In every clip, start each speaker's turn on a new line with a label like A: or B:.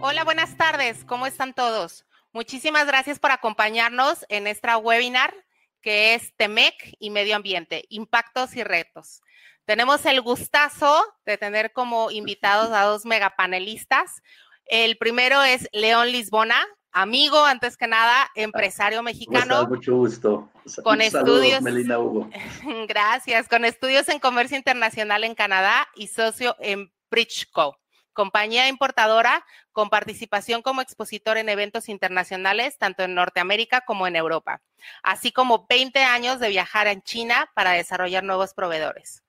A: Hola, buenas tardes. ¿Cómo están todos? Muchísimas gracias por acompañarnos en esta webinar que es TEMEC y Medio Ambiente, Impactos y Retos. Tenemos el gustazo de tener como invitados a dos megapanelistas. El primero es León Lisbona, amigo, antes que nada, empresario mexicano.
B: Mucho gusto.
A: Con estudios. Melina Hugo. Gracias. Con estudios en comercio internacional en Canadá y socio en Bridgeco, compañía importadora con participación como expositor en eventos internacionales, tanto en Norteamérica como en Europa, así como 20 años de viajar en China para desarrollar nuevos proveedores.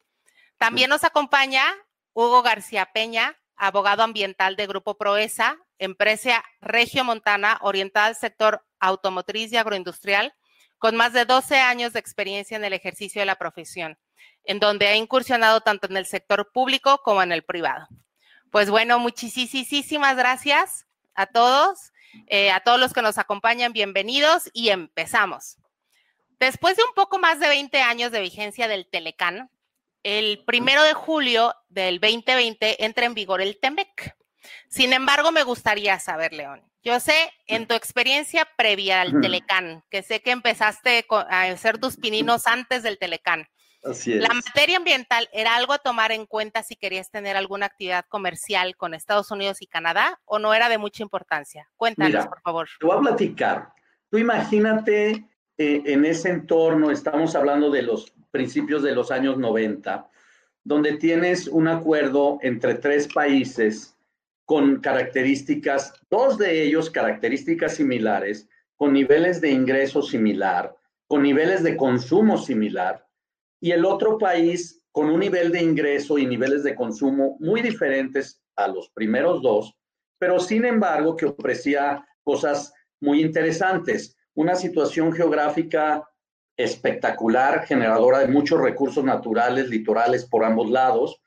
A: También nos acompaña Hugo García Peña, abogado ambiental de Grupo Proesa, empresa regiomontana orientada al sector automotriz y agroindustrial, con más de 12 años de experiencia en el ejercicio de la profesión, en donde ha incursionado tanto en el sector público como en el privado. Pues bueno, muchísimas gracias a todos, eh, a todos los que nos acompañan, bienvenidos y empezamos. Después de un poco más de 20 años de vigencia del Telecán, el primero de julio del 2020 entra en vigor el TEMEC. Sin embargo, me gustaría saber, León, yo sé en tu experiencia previa al Telecán, que sé que empezaste a hacer tus pininos antes del Telecán.
B: Así es.
A: ¿La materia ambiental era algo a tomar en cuenta si querías tener alguna actividad comercial con Estados Unidos y Canadá o no era de mucha importancia? Cuéntanos, por favor.
B: Te voy a platicar. Tú imagínate eh, en ese entorno, estamos hablando de los principios de los años 90, donde tienes un acuerdo entre tres países con características, dos de ellos características similares, con niveles de ingreso similar, con niveles de consumo similar, y el otro país con un nivel de ingreso y niveles de consumo muy diferentes a los primeros dos, pero sin embargo que ofrecía cosas muy interesantes. Una situación geográfica espectacular, generadora de muchos recursos naturales, litorales por ambos lados.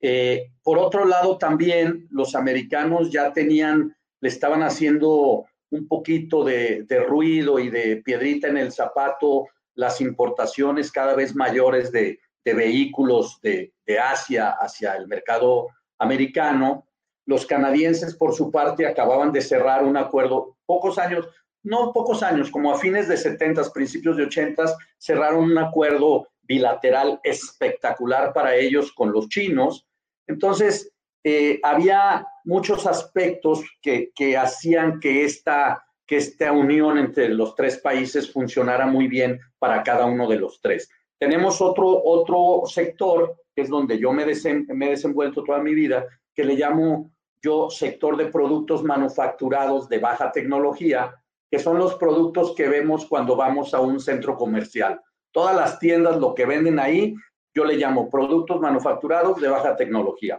B: Eh, por otro lado, también los americanos ya tenían, le estaban haciendo un poquito de, ruido y de piedrita en el zapato las importaciones cada vez mayores de, vehículos de, Asia hacia el mercado americano. Los canadienses, por su parte, acababan de cerrar un acuerdo pocos años, no pocos años, como a fines de 70, principios de 80, cerraron un acuerdo bilateral espectacular para ellos con los chinos. Entonces, eh, había muchos aspectos que, hacían que esta que esta unión entre los tres países funcionara muy bien para cada uno de los tres. Tenemos otro, otro sector, que es donde yo me, me he desenvuelto toda mi vida, que le llamo yo sector de productos manufacturados de baja tecnología, que son los productos que vemos cuando vamos a un centro comercial. Todas las tiendas, lo que venden ahí, yo le llamo productos manufacturados de baja tecnología.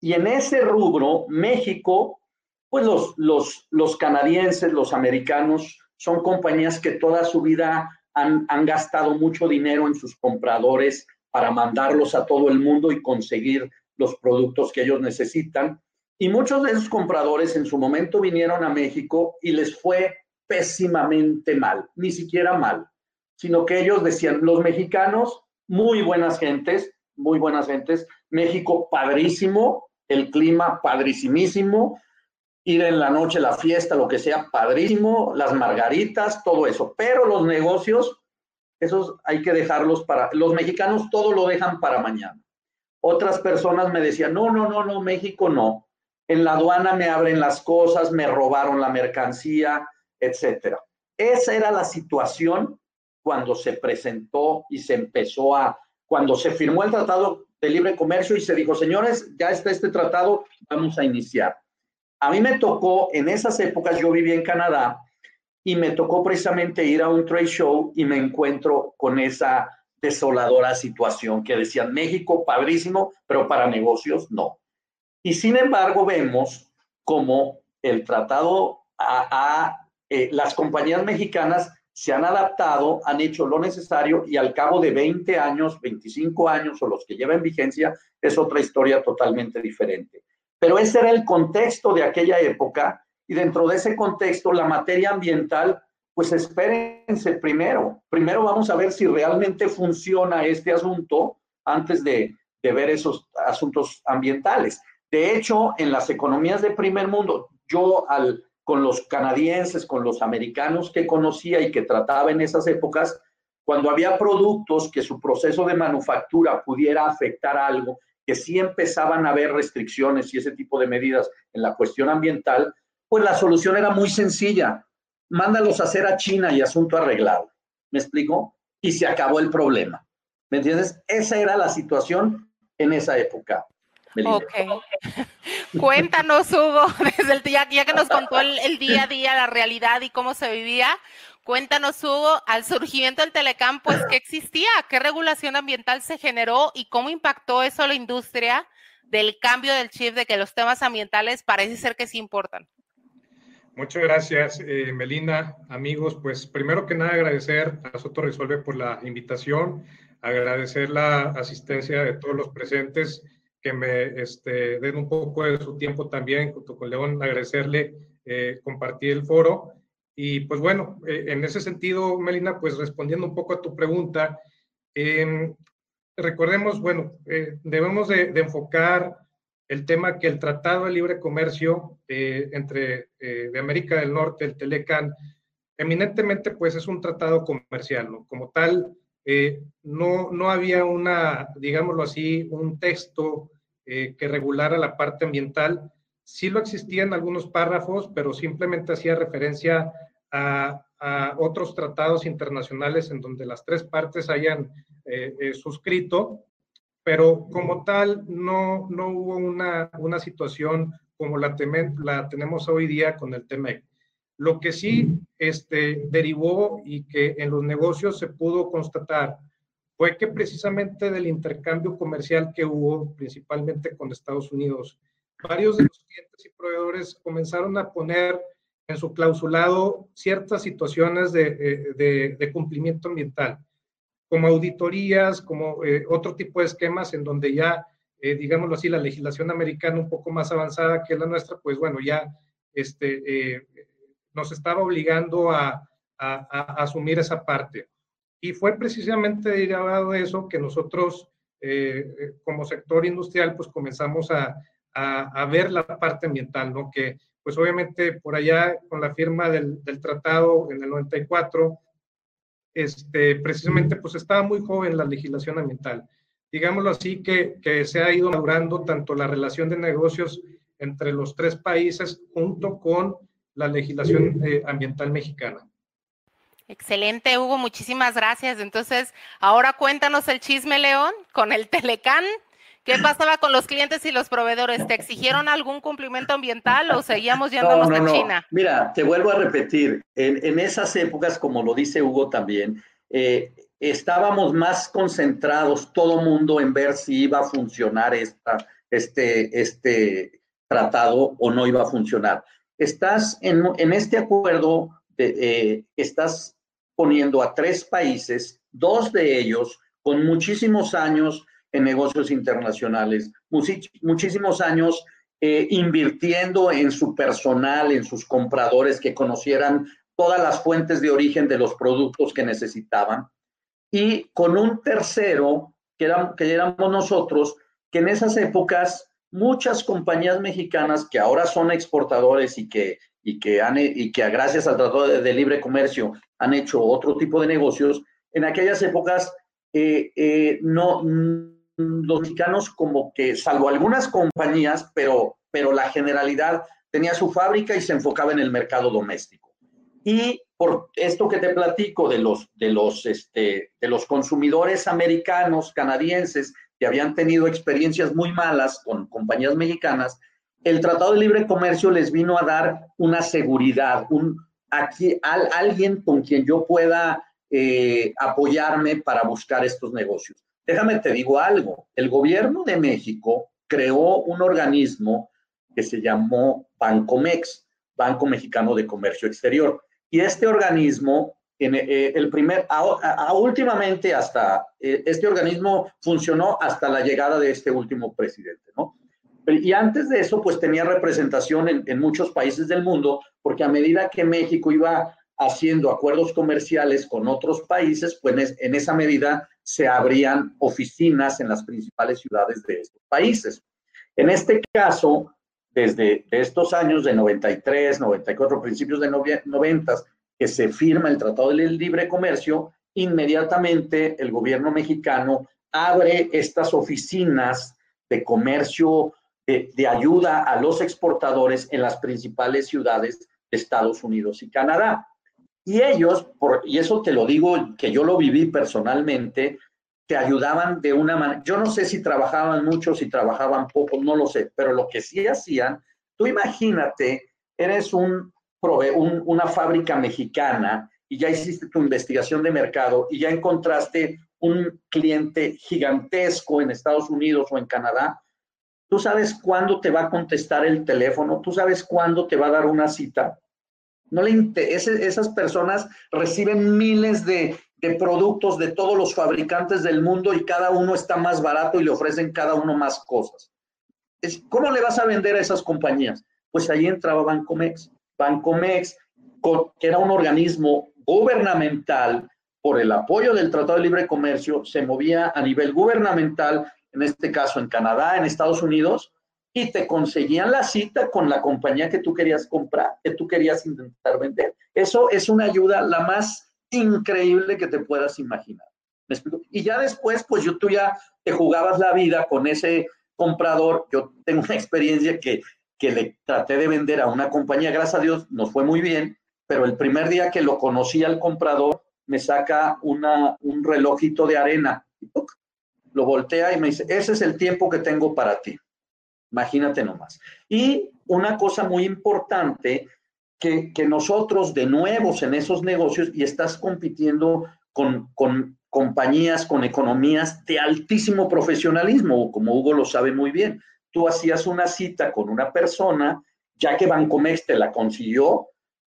B: Y en ese rubro, México pues los, los, los canadienses, los americanos, son compañías que toda su vida han, han gastado mucho dinero en sus compradores para mandarlos a todo el mundo y conseguir los productos que ellos necesitan. Y muchos de esos compradores en su momento vinieron a México y les fue pésimamente mal, ni siquiera mal, sino que ellos decían, los mexicanos, muy buenas gentes, muy buenas gentes, México padrísimo, el clima padrísimísimo, ir en la noche, la fiesta, lo que sea, padrísimo, las margaritas, todo eso. Pero los negocios, esos hay que dejarlos para, los mexicanos todo lo dejan para mañana. Otras personas me decían, no, no, no, no, México no. En la aduana me abren las cosas, me robaron la mercancía, etcétera. Esa era la situación cuando se presentó y se empezó a, cuando se firmó el Tratado de Libre Comercio y se dijo, señores, ya está este tratado, vamos a iniciar. A mí me tocó, en esas épocas yo vivía en Canadá y me tocó precisamente ir a un trade show y me encuentro con esa desoladora situación que decían México padrísimo, pero para negocios no. Y sin embargo vemos como el tratado a, eh, las compañías mexicanas se han adaptado, han hecho lo necesario y al cabo de 20 años, 25 años o los que llevan vigencia, es otra historia totalmente diferente. Pero ese era el contexto de aquella época y dentro de ese contexto la materia ambiental pues espérense primero. Primero vamos a ver si realmente funciona este asunto antes de, ver esos asuntos ambientales. De hecho, en las economías de primer mundo, yo al, con los canadienses, con los americanos que conocía y que trataba en esas épocas, cuando había productos que su proceso de manufactura pudiera afectar algo, que sí empezaban a haber restricciones y ese tipo de medidas en la cuestión ambiental, pues la solución era muy sencilla. Mándalos a hacer a China y asunto arreglado. ¿Me explico? Y se acabó el problema. ¿Me entiendes? Esa era la situación en esa época.
A: Ok. Cuéntanos, Hugo, desde el día, ya que nos contó el, día a día, la realidad y cómo se vivía, cuéntanos, Hugo, al surgimiento del Telecam, pues, ¿qué existía? ¿Qué regulación ambiental se generó y cómo impactó eso a la industria del cambio del chip de que los temas ambientales parece ser que sí importan?
C: Muchas gracias, eh, Melina. Amigos, pues primero que nada agradecer a Soto Resuelve por la invitación agradecer la asistencia de todos los presentes que me este, den un poco de su tiempo también, junto con León, agradecerle eh, compartir el foro. Y pues bueno, eh, en ese sentido, Melina, pues respondiendo un poco a tu pregunta, em, recordemos, bueno, eh, debemos de, enfocar el tema que el Tratado de Libre Comercio entre de América del Norte, el Telecan, eminentemente pues es un tratado comercial, ¿no? Como tal, eh, no, no había una, digámoslo así, un texto eh, que regulara la parte ambiental. Sí lo existían algunos párrafos, pero simplemente hacía referencia a, otros tratados internacionales en donde las tres partes hayan eh, suscrito, pero como tal no, no hubo una, una situación como la, la tenemos hoy día con el TEMEC. Lo que sí este, derivó y que en los negocios se pudo constatar fue que precisamente del intercambio comercial que hubo, principalmente con Estados Unidos, varios de los clientes y proveedores comenzaron a poner en su clausulado ciertas situaciones de, eh, cumplimiento ambiental, como auditorías, como eh, otro tipo de esquemas en donde ya, eh, digámoslo así, la legislación americana un poco más avanzada que la nuestra, pues bueno, ya este, nos estaba obligando a, asumir esa parte. Y fue precisamente derivado de eso que nosotros, eh, eh, como sector industrial, pues comenzamos a, ver la parte ambiental, ¿no? Que pues obviamente por allá con la firma del, tratado en el 94, este, precisamente pues estaba muy joven la legislación ambiental. Digámoslo así, que, que se ha ido madurando tanto la relación de negocios entre los tres países junto con la legislación eh, ambiental mexicana.
A: Excelente, Hugo, muchísimas gracias. Entonces, ahora cuéntanos el chisme, León, con el Telecán. ¿Qué pasaba con los clientes y los proveedores? ¿Te exigieron algún cumplimiento ambiental o seguíamos yéndonos a China?
B: Mira, te vuelvo a repetir, en, esas épocas, como lo dice Hugo también, eh, estábamos más concentrados todo mundo en ver si iba a funcionar esta, este, este tratado o no iba a funcionar estás en, este acuerdo, eh, estás poniendo a tres países, dos de ellos con muchísimos años en negocios internacionales, muchísimos años eh, invirtiendo en su personal, en sus compradores que conocieran todas las fuentes de origen de los productos que necesitaban, y con un tercero, que, que éramos nosotros, que en esas épocas muchas compañías mexicanas que ahora son exportadores y que, y que, han, y que gracias al Tratado de, Libre Comercio han hecho otro tipo de negocios, en aquellas épocas eh, eh, no, los mexicanos como que, salvo algunas compañías, pero, pero la generalidad tenía su fábrica y se enfocaba en el mercado doméstico. Y por esto que te platico de los, de los, este, de los consumidores americanos, canadienses, que habían tenido experiencias muy malas con compañías mexicanas, el Tratado de Libre Comercio les vino a dar una seguridad, alguien con quien yo pueda eh, apoyarme para buscar estos negocios. Déjame te digo algo, el gobierno de México creó un organismo que se llamó Bancomex, Banco Mexicano de Comercio Exterior. Y este organismo en eh, el primer, últimamente hasta, eh, este organismo funcionó hasta la llegada de este último presidente, ¿no? Y antes de eso, pues tenía representación en, muchos países del mundo, porque a medida que México iba haciendo acuerdos comerciales con otros países, pues en esa medida se abrían oficinas en las principales ciudades de estos países. En este caso, desde estos años de 93, 94, principios de 90, que se firma el Tratado de Libre Comercio, inmediatamente el gobierno mexicano abre estas oficinas de comercio de, ayuda a los exportadores en las principales ciudades de Estados Unidos y Canadá. Y ellos, por, y eso te lo digo que yo lo viví personalmente, te ayudaban de una manera, yo no sé si trabajaban mucho, si trabajaban poco, no lo sé, pero lo que sí hacían, tú imagínate, eres un una fábrica mexicana y ya hiciste tu investigación de mercado y ya encontraste un cliente gigantesco en Estados Unidos o en Canadá, tú sabes cuándo te va a contestar el teléfono, tú sabes cuándo te va a dar una cita. No le esas personas reciben miles de, productos de todos los fabricantes del mundo y cada uno está más barato y le ofrecen cada uno más cosas. ¿Cómo le vas a vender a esas compañías? Pues ahí entraba Bancomex. Bancomex, que era un organismo gubernamental, por el apoyo del Tratado de Libre Comercio, se movía a nivel gubernamental, en este caso en Canadá, en Estados Unidos, y te conseguían la cita con la compañía que tú querías comprar, que tú querías intentar vender. Eso es una ayuda la más increíble que te puedas imaginar. ¿Me? Y ya después, pues yo tú ya te jugabas la vida con ese comprador. Yo tengo una experiencia que, que le traté de vender a una compañía, gracias a Dios, nos fue muy bien, pero el primer día que lo conocí al comprador, me saca una, un relojito de arena, lo voltea y me dice, ese es el tiempo que tengo para ti. Imagínate nomás. Y una cosa muy importante, que, nosotros de nuevos en esos negocios y estás compitiendo con, con compañías, con economías de altísimo profesionalismo, como Hugo lo sabe muy bien. Tú hacías una cita con una persona, ya que Bancomex te la consiguió,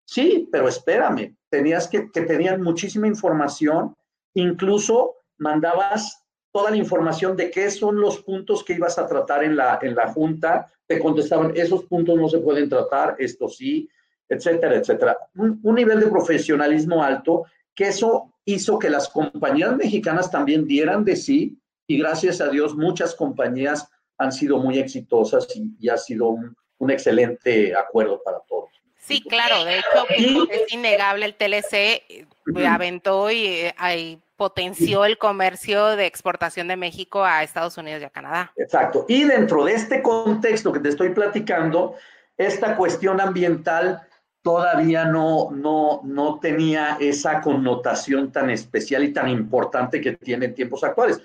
B: sí, pero espérame, tenías que, que tenían muchísima información, incluso mandabas toda la información de qué son los puntos que ibas a tratar en la, en la junta, te contestaban, esos puntos no se pueden tratar, esto sí, etcétera, etcétera. Un, nivel de profesionalismo alto que eso hizo que las compañías mexicanas también dieran de sí y gracias a Dios muchas compañías han sido muy exitosas y, ha sido un, un, excelente acuerdo para todos.
A: Sí, claro, de hecho es innegable el TLC, eh, aventó y eh, hay potenció el comercio de exportación de México a Estados Unidos y a Canadá.
B: Exacto. Y dentro de este contexto que te estoy platicando, esta cuestión ambiental todavía no, no, no tenía esa connotación tan especial y tan importante que tiene en tiempos actuales.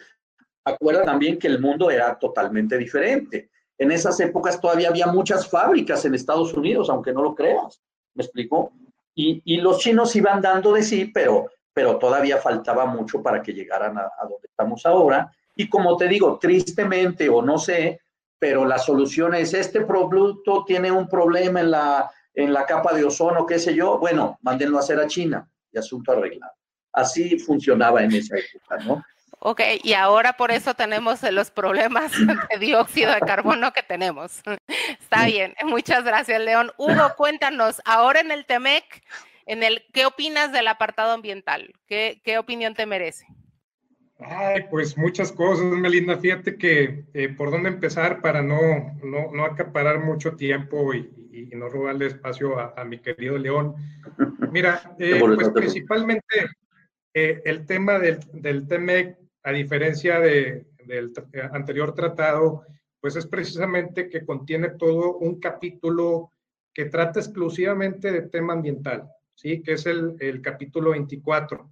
B: Acuerda también que el mundo era totalmente diferente. En esas épocas todavía había muchas fábricas en Estados Unidos, aunque no lo creas. ¿Me explico? Y, y los chinos iban dando de sí, pero pero todavía faltaba mucho para que llegaran a, donde estamos ahora. Y como te digo, tristemente o no sé, pero la solución es este producto tiene un problema en la, en la capa de ozono, qué sé yo, bueno, mándenlo a hacer a China y asunto arreglado. Así funcionaba en esa época, ¿no?
A: Ok, y ahora por eso tenemos los problemas de dióxido de carbono que tenemos. Está bien, muchas gracias, León. Hugo, cuéntanos, ahora en el TEMEC, en el, ¿qué opinas del apartado ambiental? ¿Qué, qué opinión te merece?
C: Ay, pues muchas cosas, Melinda. Fíjate que eh, por dónde empezar para no, no, no acaparar mucho tiempo y, y, no robarle espacio a, mi querido León. Mira, eh, pues principalmente eh, el tema del, del TEMEC, a diferencia de, del anterior tratado, pues es precisamente que contiene todo un capítulo que trata exclusivamente de tema ambiental. ¿Sí? que es el, el capítulo 24.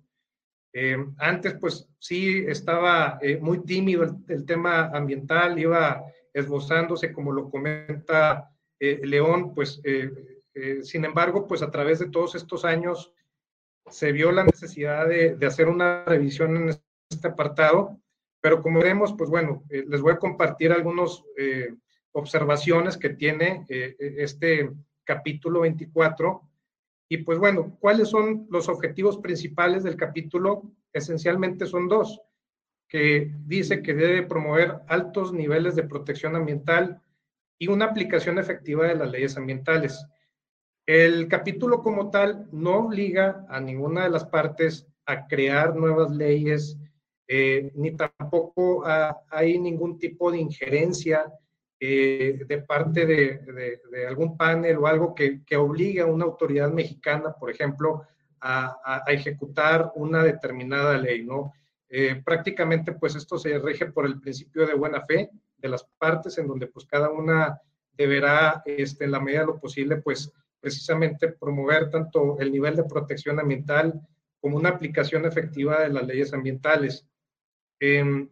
C: Eh, antes, pues sí, estaba eh, muy tímido el, tema ambiental, iba esbozándose, como lo comenta eh, León, pues sin embargo, pues a través de todos estos años se vio la necesidad de, de hacer una revisión en este apartado, pero como vemos, pues bueno, les voy a compartir algunas observaciones que tiene este capítulo 24 y pues bueno, ¿cuáles son los objetivos principales del capítulo? Esencialmente son dos, que dice que debe promover altos niveles de protección ambiental y una aplicación efectiva de las leyes ambientales. El capítulo como tal no obliga a ninguna de las partes a crear nuevas leyes, eh, ni tampoco hay ningún tipo de injerencia eh, de parte de, algún panel o algo que, que, obligue a una autoridad mexicana, por ejemplo, a, ejecutar una determinada ley, ¿no? Eh, prácticamente, pues esto se rige por el principio de buena fe de las partes, en donde pues cada una deberá, este, en la medida de lo posible, pues precisamente promover tanto el nivel de protección ambiental como una aplicación efectiva de las leyes ambientales. Em,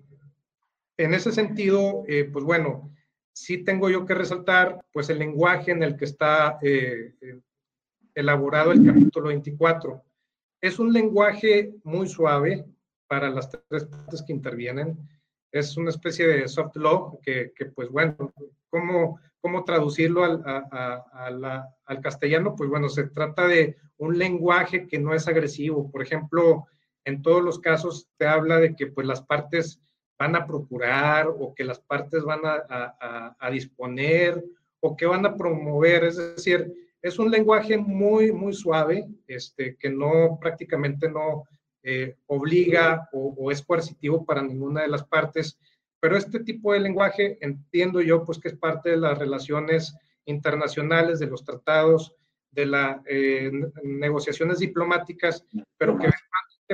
C: en ese sentido, eh, pues bueno, sí tengo yo que resaltar pues el lenguaje en el que está eh, eh, elaborado el capítulo 24. Es un lenguaje muy suave para las tres partes que intervienen. Es una especie de soft law que, pues bueno, ¿cómo, cómo traducirlo al, al, castellano? Pues bueno, se trata de un lenguaje que no es agresivo. Por ejemplo, en todos los casos te habla de que pues las partes van a procurar o que las partes van a, a, disponer o que van a promover. Es decir, es un lenguaje muy, muy suave, este, que no prácticamente no eh, obliga o, es coercitivo para ninguna de las partes pero este tipo de lenguaje entiendo yo pues que es parte de las relaciones internacionales, de los tratados, de las eh, negociaciones diplomáticas, pero que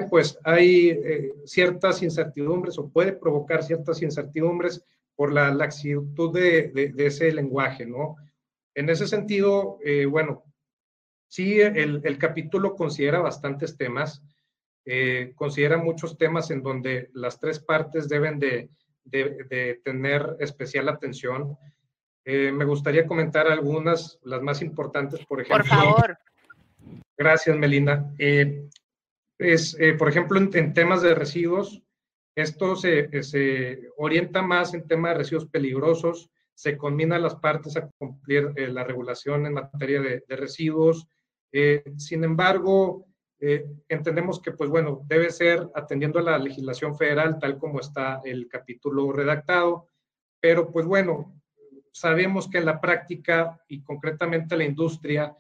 C: pues hay eh, ciertas incertidumbres o puede provocar ciertas incertidumbres por la laxitud de, de, ese lenguaje, ¿no? En ese sentido, eh, bueno, sí, el, el, capítulo considera bastantes temas, considera muchos temas en donde las tres partes deben de, de, tener especial atención. Eh, me gustaría comentar algunas, las más importantes, por ejemplo.
A: Por favor.
C: Gracias, Melinda. Eh, es, eh, por ejemplo, en, temas de residuos, esto se, se, orienta más en temas de residuos peligrosos, se combina las partes a cumplir la regulación en materia de, de residuos. sin embargo, eh, entendemos que, pues bueno, debe ser atendiendo a la legislación federal tal como está el capítulo redactado, pero pues bueno, sabemos que en la práctica y concretamente la industria,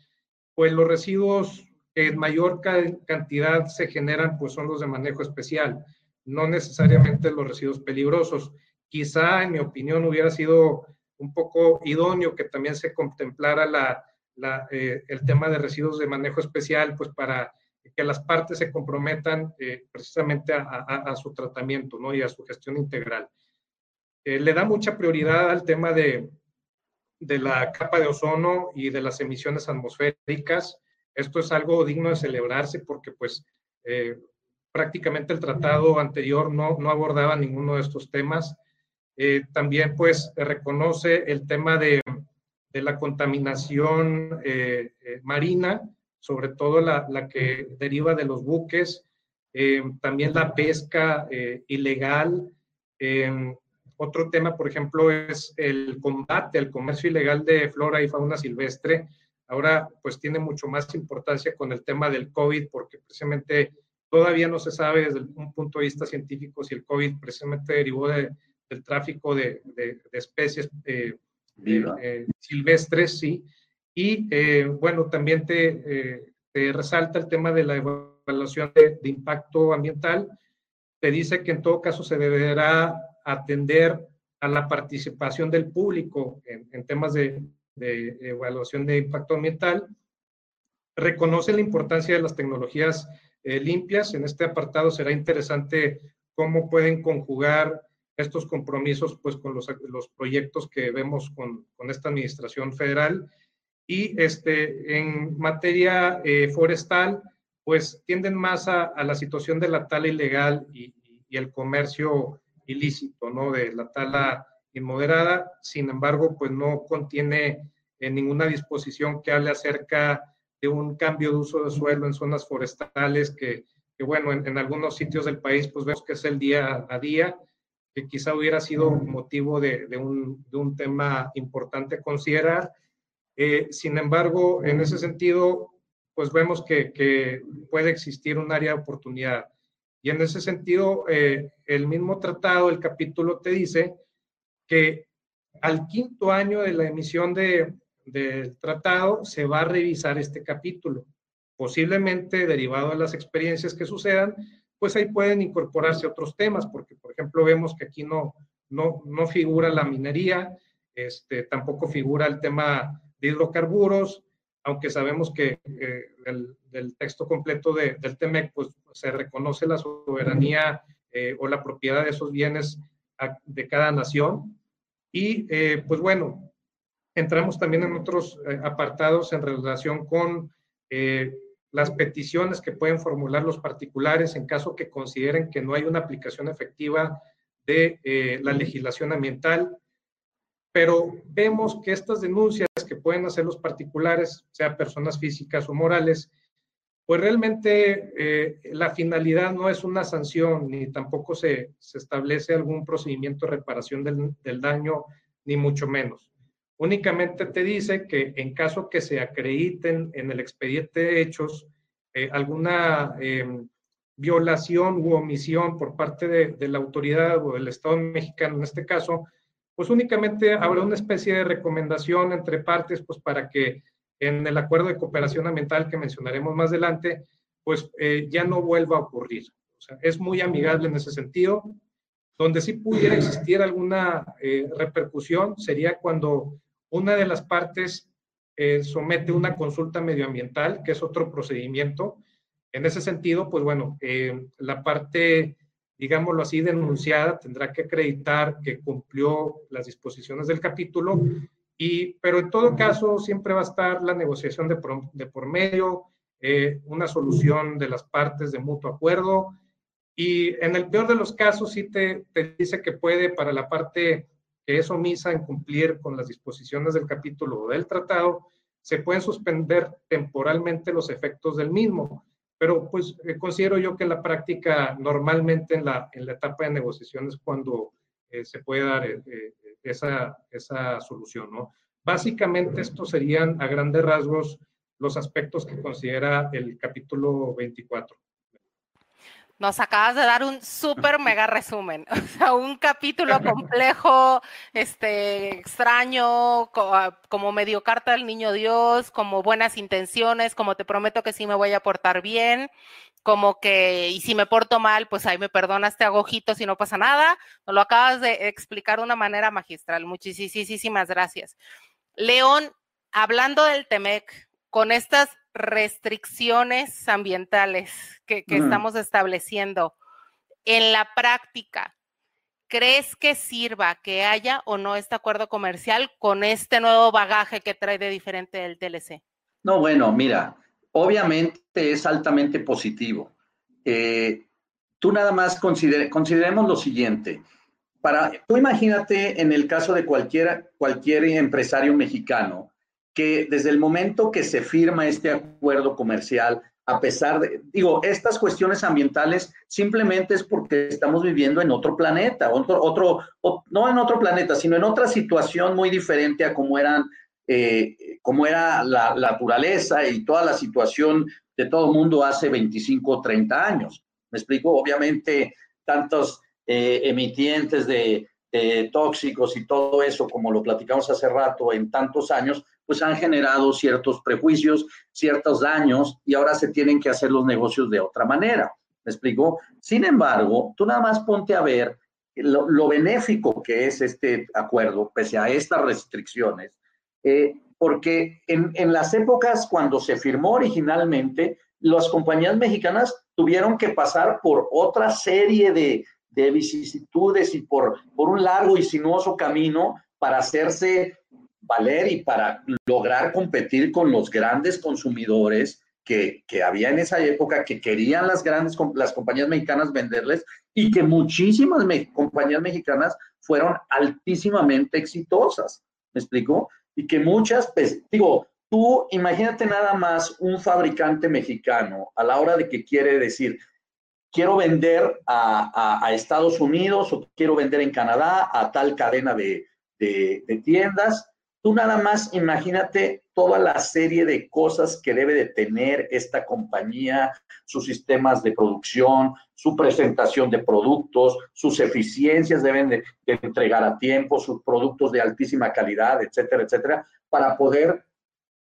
C: pues los residuos que en mayor cantidad se generan, pues son los de manejo especial, no necesariamente los residuos peligrosos. Quizá, en mi opinión, hubiera sido un poco idóneo que también se contemplara la, eh, el tema de residuos de manejo especial, pues para que las partes se comprometan eh, precisamente a, su tratamiento ¿no? y a su gestión integral. Eh, le da mucha prioridad al tema de, de la capa de ozono y de las emisiones atmosféricas. Esto es algo digno de celebrarse porque pues eh, prácticamente el tratado anterior no, no abordaba ninguno de estos temas. también pues reconoce el tema de, de la contaminación marina, sobre todo la, la que deriva de los buques, eh, también la pesca eh, ilegal. Eh, otro tema, por ejemplo, es el combate al comercio ilegal de flora y fauna silvestre. Ahora, pues tiene mucho más importancia con el tema del COVID, porque precisamente todavía no se sabe desde un punto de vista científico si el COVID precisamente derivó de, del tráfico de, de, de especies silvestres, sí. Y eh, bueno, también eh, te, resalta el tema de la evaluación de, impacto ambiental. Te dice que en todo caso se deberá atender a la participación del público en, temas de, evaluación de impacto ambiental. Reconoce la importancia de las tecnologías eh, limpias. En este apartado será interesante cómo pueden conjugar estos compromisos pues, con los, los proyectos que vemos con, con esta administración federal y este, en materia eh, forestal, pues tienden más a, la situación de la tala ilegal y, el comercio ilícito, ¿no? De la tala inmoderada. Sin embargo, pues no contiene eh, ninguna disposición que hable acerca de un cambio de uso de suelo en zonas forestales que, bueno, en, algunos sitios del país, pues vemos que es el día a día, que quizá hubiera sido motivo de, un, tema importante considerar eh, sin embargo, en ese sentido, pues vemos que, puede existir un área de oportunidad. Y en ese sentido, eh, el mismo tratado, el capítulo te dice que al quinto año de la emisión de, del tratado se va a revisar este capítulo. Posiblemente derivado de las experiencias que sucedan, pues ahí pueden incorporarse otros temas, porque por ejemplo vemos que aquí no, no, no figura la minería, este, tampoco figura el tema de hidrocarburos, aunque sabemos que eh, del, texto completo de, del TEMEC, pues se reconoce la soberanía eh, o la propiedad de esos bienes de cada nación. Y eh, pues bueno, entramos también en otros apartados en relación con las peticiones que pueden formular los particulares en caso que consideren que no hay una aplicación efectiva de la legislación ambiental. Pero vemos que estas denuncias que pueden hacer los particulares, sea personas físicas o morales, pues realmente eh, la finalidad no es una sanción, ni tampoco se, se establece algún procedimiento de reparación del, del, daño, ni mucho menos. Únicamente te dice que en caso que se acrediten en el expediente de hechos eh, alguna em, violación u omisión por parte de, de la autoridad o del Estado mexicano en este caso, pues únicamente habrá una especie de recomendación entre partes, pues para que en el acuerdo de cooperación ambiental que mencionaremos más adelante, pues eh, ya no vuelva a ocurrir. O sea, es muy amigable en ese sentido. Donde sí pudiera existir alguna eh, repercusión sería cuando una de las partes eh, somete una consulta medioambiental, que es otro procedimiento. En ese sentido, pues bueno, la parte digámoslo así, denunciada, tendrá que acreditar que cumplió las disposiciones del capítulo, y, pero en todo caso siempre va a estar la negociación de por, de por medio, eh, una solución de las partes de mutuo acuerdo, y en el peor de los casos sí te, te dice que puede para la parte que es omisa en cumplir con las disposiciones del capítulo o del tratado, se pueden suspender temporalmente los efectos del mismo. Pero pues eh, considero yo que en la práctica normalmente en la, en la etapa de negociaciones cuando eh, se puede dar eh, esa, esa solución, ¿no? Básicamente estos serían a grandes rasgos los aspectos que considera el capítulo 24.
A: Nos acabas de dar un súper mega resumen, o sea, un capítulo complejo, este, extraño, como medio carta del niño Dios, como buenas intenciones, como te prometo que sí me voy a portar bien, como que, y si me porto mal, pues ahí me perdonas, te hago ojitos y no pasa nada. Nos lo acabas de explicar de una manera magistral. Muchísimas gracias. León, hablando del TEMEC, con estas restricciones ambientales que, estamos estableciendo en la práctica, ¿crees que sirva que haya o no este acuerdo comercial con este nuevo bagaje que trae de diferente del TLC?
B: No, bueno, mira, obviamente es altamente positivo. Eh, tú nada más consideremos lo siguiente. Para, tú imagínate en el caso de cualquier, cualquier empresario mexicano que desde el momento que se firma este acuerdo comercial, a pesar de, digo, estas cuestiones ambientales simplemente es porque estamos viviendo en otro planeta, otro, otro no en otro planeta, sino en otra situación muy diferente a como eran, eh, como era la, naturaleza y toda la situación de todo el mundo hace 25 o 30 años. Me explico, obviamente, tantos eh, emitientes de, tóxicos y todo eso, como lo platicamos hace rato, en tantos años, pues han generado ciertos prejuicios, ciertos daños y ahora se tienen que hacer los negocios de otra manera. ¿Me explico? Sin embargo, tú nada más ponte a ver lo, benéfico que es este acuerdo, pese a estas restricciones, eh, porque en, en las épocas cuando se firmó originalmente, las compañías mexicanas tuvieron que pasar por otra serie de, de vicisitudes y por, por un largo y sinuoso camino para hacerse valer y para lograr competir con los grandes consumidores que, que, había en esa época, que querían las grandes, las compañías mexicanas venderles y que muchísimas compañías mexicanas fueron altísimamente exitosas. ¿Me explico? Y que muchas, pues, digo, tú imagínate nada más un fabricante mexicano a la hora de que quiere decir, quiero vender a, a, Estados Unidos o quiero vender en Canadá a tal cadena de, de, de tiendas Tú nada más imagínate toda la serie de cosas que debe de tener esta compañía, sus sistemas de producción, su presentación de productos, sus eficiencias deben de, entregar a tiempo, sus productos de altísima calidad, etcétera, etcétera, para poder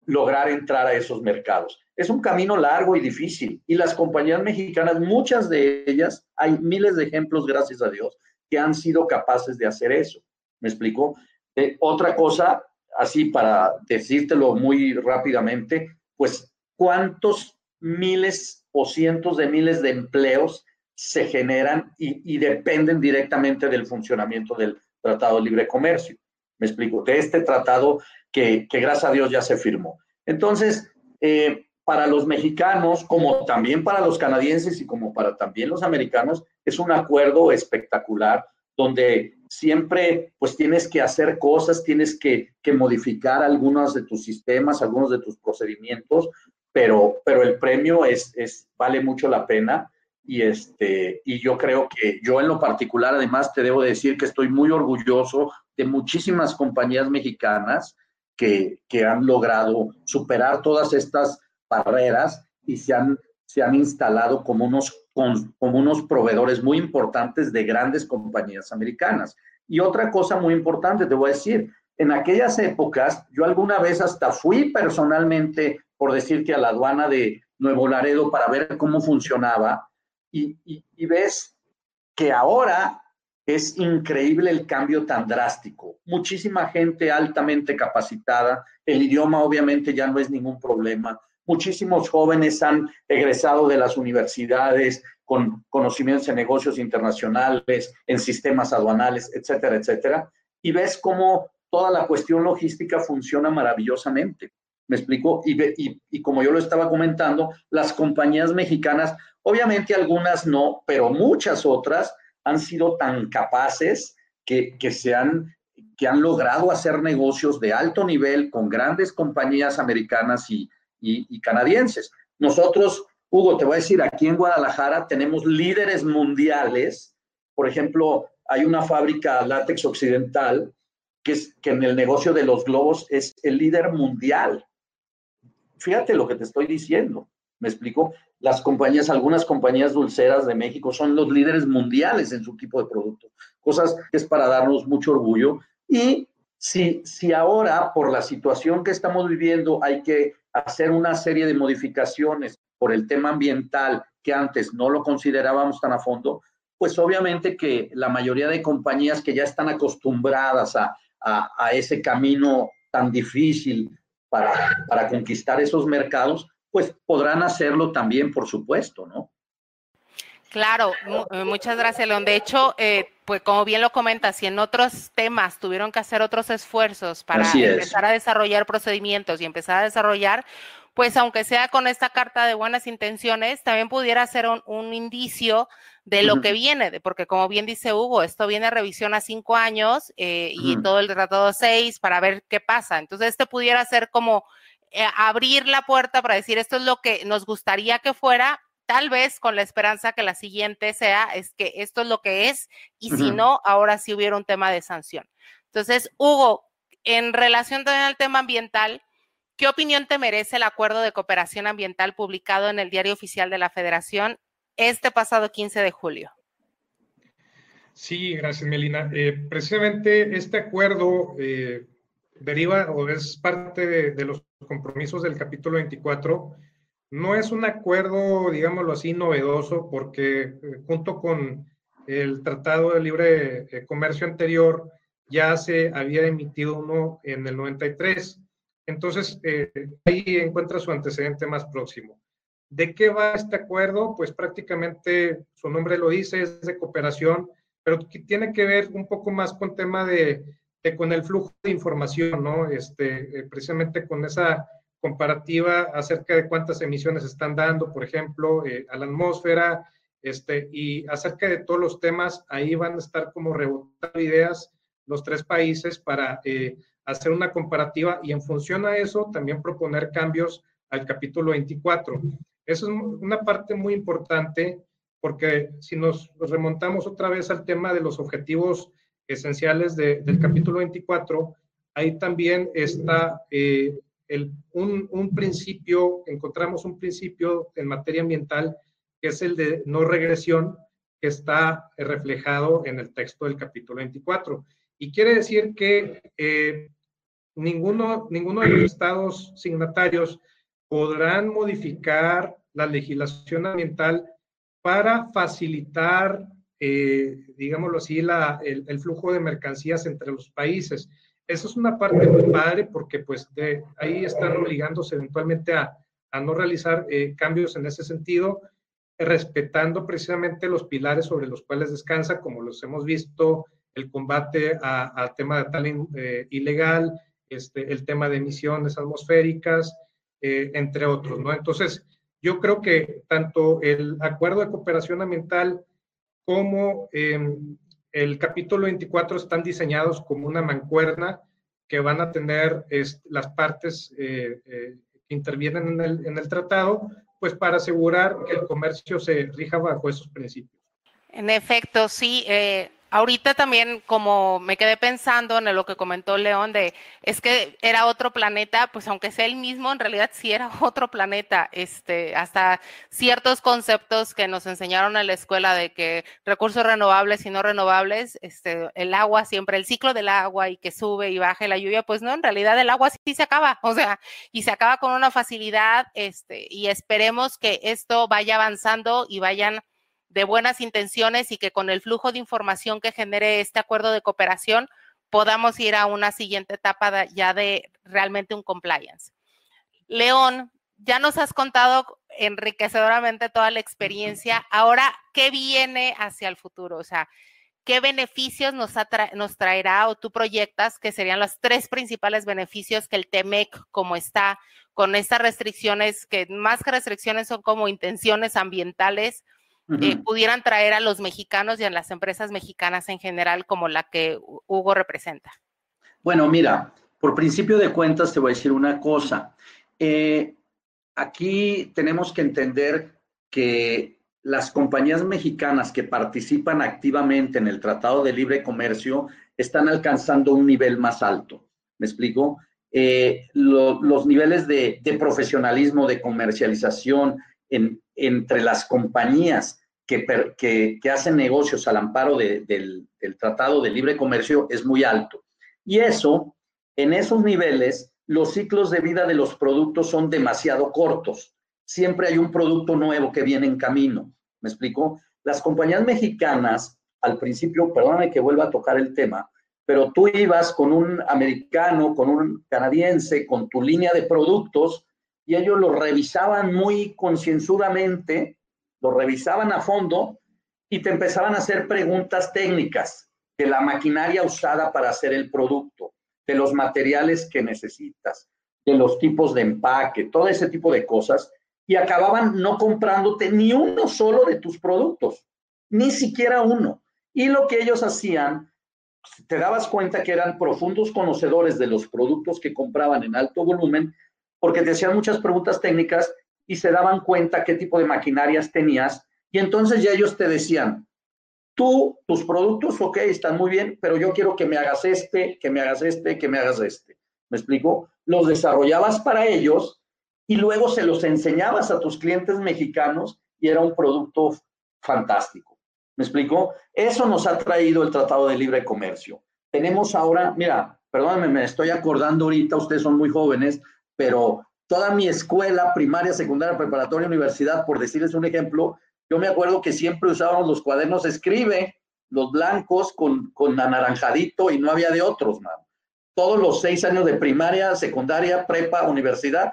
B: lograr entrar a esos mercados. Es un camino largo y difícil y las compañías mexicanas, muchas de ellas, hay miles de ejemplos, gracias a Dios, que han sido capaces de hacer eso. ¿Me explico? Eh, otra cosa, así para decírtelo muy rápidamente, pues cuántos miles o cientos de miles de empleos se generan y, dependen directamente del funcionamiento del Tratado de Libre Comercio. Me explico, de este tratado que, gracias a Dios ya se firmó. Entonces, eh, para los mexicanos, como también para los canadienses y como para también los americanos, es un acuerdo espectacular donde siempre pues tienes que hacer cosas, tienes que, modificar algunos de tus sistemas, algunos de tus procedimientos, pero, pero el premio es, es, vale mucho la pena. Y, este, y yo creo que yo en lo particular además te debo decir que estoy muy orgulloso de muchísimas compañías mexicanas que, que han logrado superar todas estas barreras y se han, se han instalado como unos como unos proveedores muy importantes de grandes compañías americanas. Y otra cosa muy importante, te voy a decir, en aquellas épocas, yo alguna vez hasta fui personalmente, por decirte, a la aduana de Nuevo Laredo para ver cómo funcionaba y ves que ahora es increíble el cambio tan drástico. Muchísima gente altamente capacitada, el idioma obviamente ya no es ningún problema, Muchísimos jóvenes han egresado de las universidades con conocimientos en negocios internacionales, en sistemas aduanales, etcétera, etcétera. Y ves cómo toda la cuestión logística funciona maravillosamente. ¿Me explico? Y, como yo lo estaba comentando, las compañías mexicanas, obviamente algunas no, pero muchas otras han sido tan capaces que, que, se han, que han logrado hacer negocios de alto nivel con grandes compañías americanas y, y, canadienses. Nosotros, Hugo, te voy a decir, aquí en Guadalajara tenemos líderes mundiales. Por ejemplo, hay una fábrica látex occidental que, es, que en el negocio de los globos es el líder mundial. Fíjate lo que te estoy diciendo. ¿Me explico? Las compañías, algunas compañías dulceras de México son los líderes mundiales en su tipo de producto. Cosas que es para darnos mucho orgullo. Y si, si ahora, por la situación que estamos viviendo, hay que hacer una serie de modificaciones por el tema ambiental que antes no lo considerábamos tan a fondo, pues obviamente que la mayoría de compañías que ya están acostumbradas a, ese camino tan difícil para, para conquistar esos mercados, pues podrán hacerlo también, por supuesto, ¿no?
A: Claro, eh, muchas gracias, León. De hecho, eh, pues como bien lo comentas, si en otros temas tuvieron que hacer otros esfuerzos para empezar a desarrollar procedimientos y empezar a desarrollar, pues aunque sea con esta carta de buenas intenciones, también pudiera ser un, indicio de lo que viene, porque como bien dice Hugo, esto viene a revisión a cinco años eh, y todo el tratado seis para ver qué pasa. Entonces, este pudiera ser como abrir la puerta para decir esto es lo que nos gustaría que fuera, tal vez con la esperanza que la siguiente sea, es que esto es lo que es, y si no, ahora sí hubiera un tema de sanción. Entonces, Hugo, en relación también al tema ambiental, ¿qué opinión te merece el acuerdo de cooperación ambiental publicado en el Diario Oficial de la Federación este pasado 15 de julio?
C: Sí, gracias, Melina. Eh, precisamente este acuerdo eh, deriva o es parte de, de los compromisos del capítulo 24 no es un acuerdo, digámoslo así, novedoso, porque eh, junto con el Tratado de Libre eh, Comercio anterior, ya se había emitido uno en el 93. Entonces, eh, ahí encuentra su antecedente más próximo. ¿De qué va este acuerdo? Pues prácticamente su nombre lo dice, es de cooperación, pero tiene que ver un poco más con tema de, de con el flujo de información, ¿no? Este, precisamente con esa comparativa acerca de cuántas emisiones están dando, por ejemplo, eh, a la atmósfera, este, y acerca de todos los temas, ahí van a estar como rebotando ideas los tres países para eh, hacer una comparativa y en función a eso también proponer cambios al capítulo 24. Eso es una parte muy importante porque si nos remontamos otra vez al tema de los objetivos esenciales del capítulo 24, ahí también está eh, un, un, principio, encontramos un principio en materia ambiental que es el de no regresión, que está reflejado en el texto del capítulo 24. Y quiere decir que eh, ninguno, ninguno de los estados signatarios podrán modificar la legislación ambiental para facilitar, eh, digámoslo así, la, el, flujo de mercancías entre los países. Eso es una parte muy padre porque pues de ahí están obligándose eventualmente a, a no realizar eh, cambios en ese sentido, respetando precisamente los pilares sobre los cuales descansa, como los hemos visto, el combate al tema de tal eh, ilegal, este, el tema de emisiones atmosféricas, eh, entre otros, ¿no? Entonces, yo creo que tanto el acuerdo de cooperación ambiental como em, el capítulo 24 están diseñados como una mancuerna que van a tener las partes eh, eh, que intervienen en el, en el tratado, pues para asegurar que el comercio se rija bajo esos principios.
A: En efecto, sí. Eh, ahorita también como me quedé pensando en lo que comentó León de es que era otro planeta, pues aunque sea el mismo, en realidad sí era otro planeta, este, hasta ciertos conceptos que nos enseñaron en la escuela de que recursos renovables y no renovables, este, el agua siempre, el ciclo del agua y que sube y baje la lluvia, pues no, en realidad el agua sí se acaba, o sea, y se acaba con una facilidad, este, y esperemos que esto vaya avanzando y vayan de buenas intenciones y que con el flujo de información que genere este acuerdo de cooperación podamos ir a una siguiente etapa ya de realmente un compliance. León, ya nos has contado enriquecedoramente toda la experiencia. Ahora, ¿qué viene hacia el futuro? O sea, ¿qué beneficios nos, nos traerá o tú proyectas que serían los tres principales beneficios que el TEMEC, como está, con estas restricciones, que más que restricciones son como intenciones ambientales, eh, pudieran traer a los mexicanos y a las empresas mexicanas en general como la que Hugo representa?
B: Bueno, mira, por principio de cuentas te voy a decir una cosa. Eh, aquí tenemos que entender que las compañías mexicanas que participan activamente en el Tratado de Libre Comercio están alcanzando un nivel más alto. ¿Me explico? Eh, los niveles de, de, profesionalismo, de comercialización, entre las compañías que, que, hacen negocios al amparo del, del, Tratado de Libre Comercio es muy alto. Y eso, en esos niveles, los ciclos de vida de los productos son demasiado cortos. Siempre hay un producto nuevo que viene en camino. ¿Me explico? Las compañías mexicanas, al principio, perdóname que vuelva a tocar el tema, pero tú ibas con un americano, con un canadiense, con tu línea de productos y ellos lo revisaban muy concienzudamente, lo revisaban a fondo y te empezaban a hacer preguntas técnicas de la maquinaria usada para hacer el producto, de los materiales que necesitas, de los tipos de empaque, todo ese tipo de cosas, y acababan no comprándote ni uno solo de tus productos, ni siquiera uno. Y lo que ellos hacían, te dabas cuenta que eran profundos conocedores de los productos que compraban en alto volumen porque te hacían muchas preguntas técnicas y se daban cuenta qué tipo de maquinarias tenías y entonces ya ellos te decían, tú, tus productos, ok, están muy bien, pero yo quiero que me hagas este, que me hagas este, que me hagas este. ¿Me explico? Los desarrollabas para ellos y luego se los enseñabas a tus clientes mexicanos y era un producto fantástico. ¿Me explico? Eso nos ha traído el Tratado de Libre Comercio. Tenemos ahora, mira, perdónenme, me estoy acordando ahorita, ustedes son muy jóvenes, pero toda mi escuela, primaria, secundaria, preparatoria, universidad, por decirles un ejemplo, yo me acuerdo que siempre usábamos los cuadernos escribe, los blancos con, con anaranjadito y no había de otros, man. Todos los seis años de primaria, secundaria, prepa, universidad,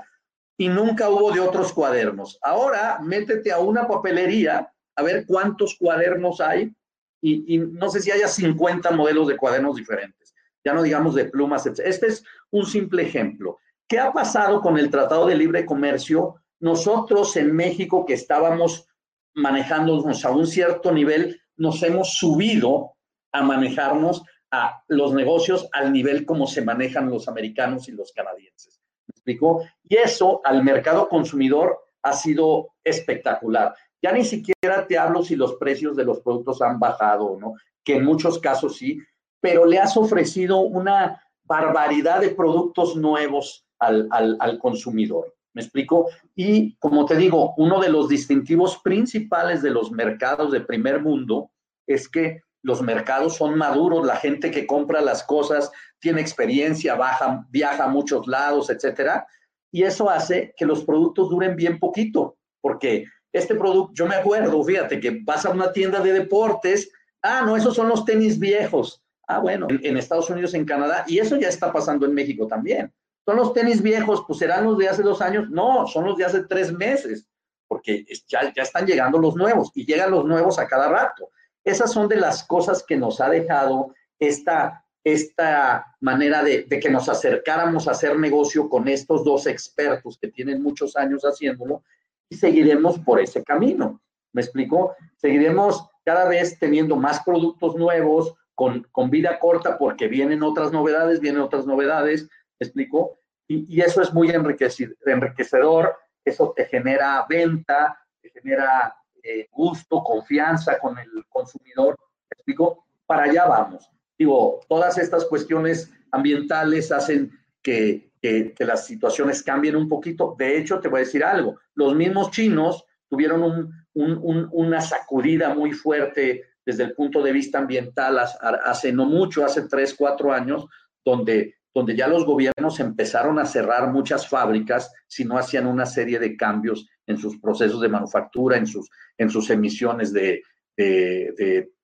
B: y nunca hubo de otros cuadernos. Ahora, métete a una papelería a ver cuántos cuadernos hay y, no sé si haya 50 modelos de cuadernos diferentes. Ya no digamos de plumas, etc. Este es un simple ejemplo. ¿Qué ha pasado con el Tratado de Libre Comercio? Nosotros en México que estábamos manejándonos a un cierto nivel, nos hemos subido a manejarnos a los negocios al nivel como se manejan los americanos y los canadienses. ¿Me explico? Y eso al mercado consumidor ha sido espectacular. Ya ni siquiera te hablo si los precios de los productos han bajado o no, que en muchos casos sí, pero le has ofrecido una barbaridad de productos nuevos al, consumidor. ¿Me explico? Y como te digo, uno de los distintivos principales de los mercados de primer mundo es que los mercados son maduros, la gente que compra las cosas tiene experiencia, baja, viaja a muchos lados, etcétera. Y eso hace que los productos duren bien poquito, porque este producto, yo me acuerdo, fíjate, que vas a una tienda de deportes, ah, no, esos son los tenis viejos. Ah, bueno, en, Estados Unidos, en Canadá, y eso ya está pasando en México también. Son los tenis viejos, pues serán los de hace dos años. No, son los de hace tres meses, porque ya, ya están llegando los nuevos y llegan los nuevos a cada rato. Esas son de las cosas que nos ha dejado esta, esta manera de, que nos acercáramos a hacer negocio con estos dos expertos que tienen muchos años haciéndolo y seguiremos por ese camino. ¿Me explico? Seguiremos cada vez teniendo más productos nuevos, con, con vida corta, porque vienen otras novedades, vienen otras novedades, ¿me explico? Y, eso es muy enriquecedor, eso te genera venta, te genera eh, gusto, confianza con el consumidor. explico? Para allá vamos. Digo, todas estas cuestiones ambientales hacen que, las situaciones cambien un poquito. De hecho, te voy a decir algo. Los mismos chinos tuvieron un, un, una sacudida muy fuerte desde el punto de vista ambiental hace no mucho, hace tres, cuatro años, donde donde ya los gobiernos empezaron a cerrar muchas fábricas si no hacían una serie de cambios en sus procesos de manufactura, en sus, en sus emisiones de,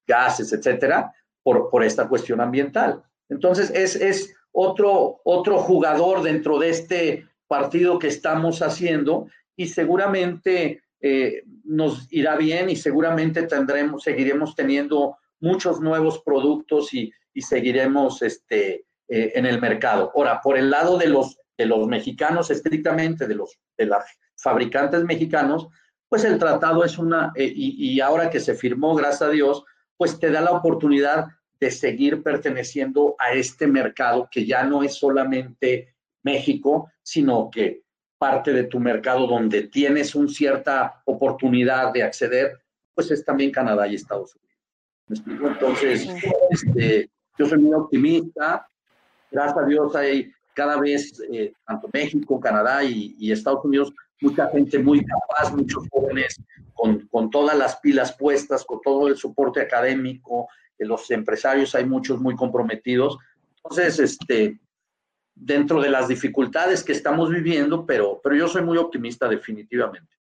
B: gases, etcétera, por, por, esta cuestión ambiental. Entonces, es, es otro, otro jugador dentro de este partido que estamos haciendo y seguramente eh, nos irá bien y seguramente tendremos, seguiremos teniendo muchos nuevos productos y, y seguiremos este, eh, en el mercado. Ahora, por el lado de los, de los mexicanos, estrictamente de los de las fabricantes mexicanos, pues el tratado es una, eh, y, ahora que se firmó, gracias a Dios, pues te da la oportunidad de seguir perteneciendo a este mercado que ya no es solamente México, sino que parte de tu mercado donde tienes una cierta oportunidad de acceder, pues es también Canadá y Estados Unidos. ¿Me explico? Entonces, este, yo soy muy optimista, gracias a Dios hay cada vez, eh, tanto México, Canadá y, Estados Unidos, mucha gente muy capaz, muchos jóvenes con, con, todas las pilas puestas, con todo el soporte académico, los empresarios hay muchos muy comprometidos. Entonces, este, dentro de las dificultades que estamos viviendo, pero, pero yo soy muy optimista definitivamente.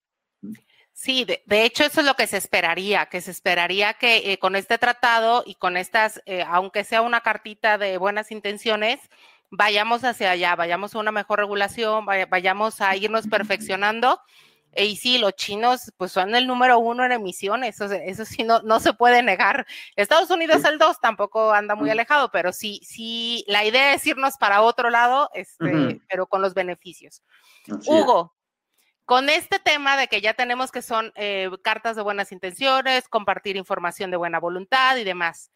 A: Sí, de, hecho eso es lo que se esperaría, que se esperaría que eh, con este tratado y con estas, eh, aunque sea una cartita de buenas intenciones, vayamos hacia allá, vayamos a una mejor regulación, vayamos a irnos perfeccionando. E, y sí, los chinos pues son el número uno en emisiones, eso, eso sí no, no se puede negar. Estados Unidos el dos, tampoco anda muy alejado, pero sí, sí, la idea es irnos para otro lado, este, pero con los beneficios. Hugo, con este tema de que ya tenemos que son eh, cartas de buenas intenciones, compartir información de buena voluntad y demás,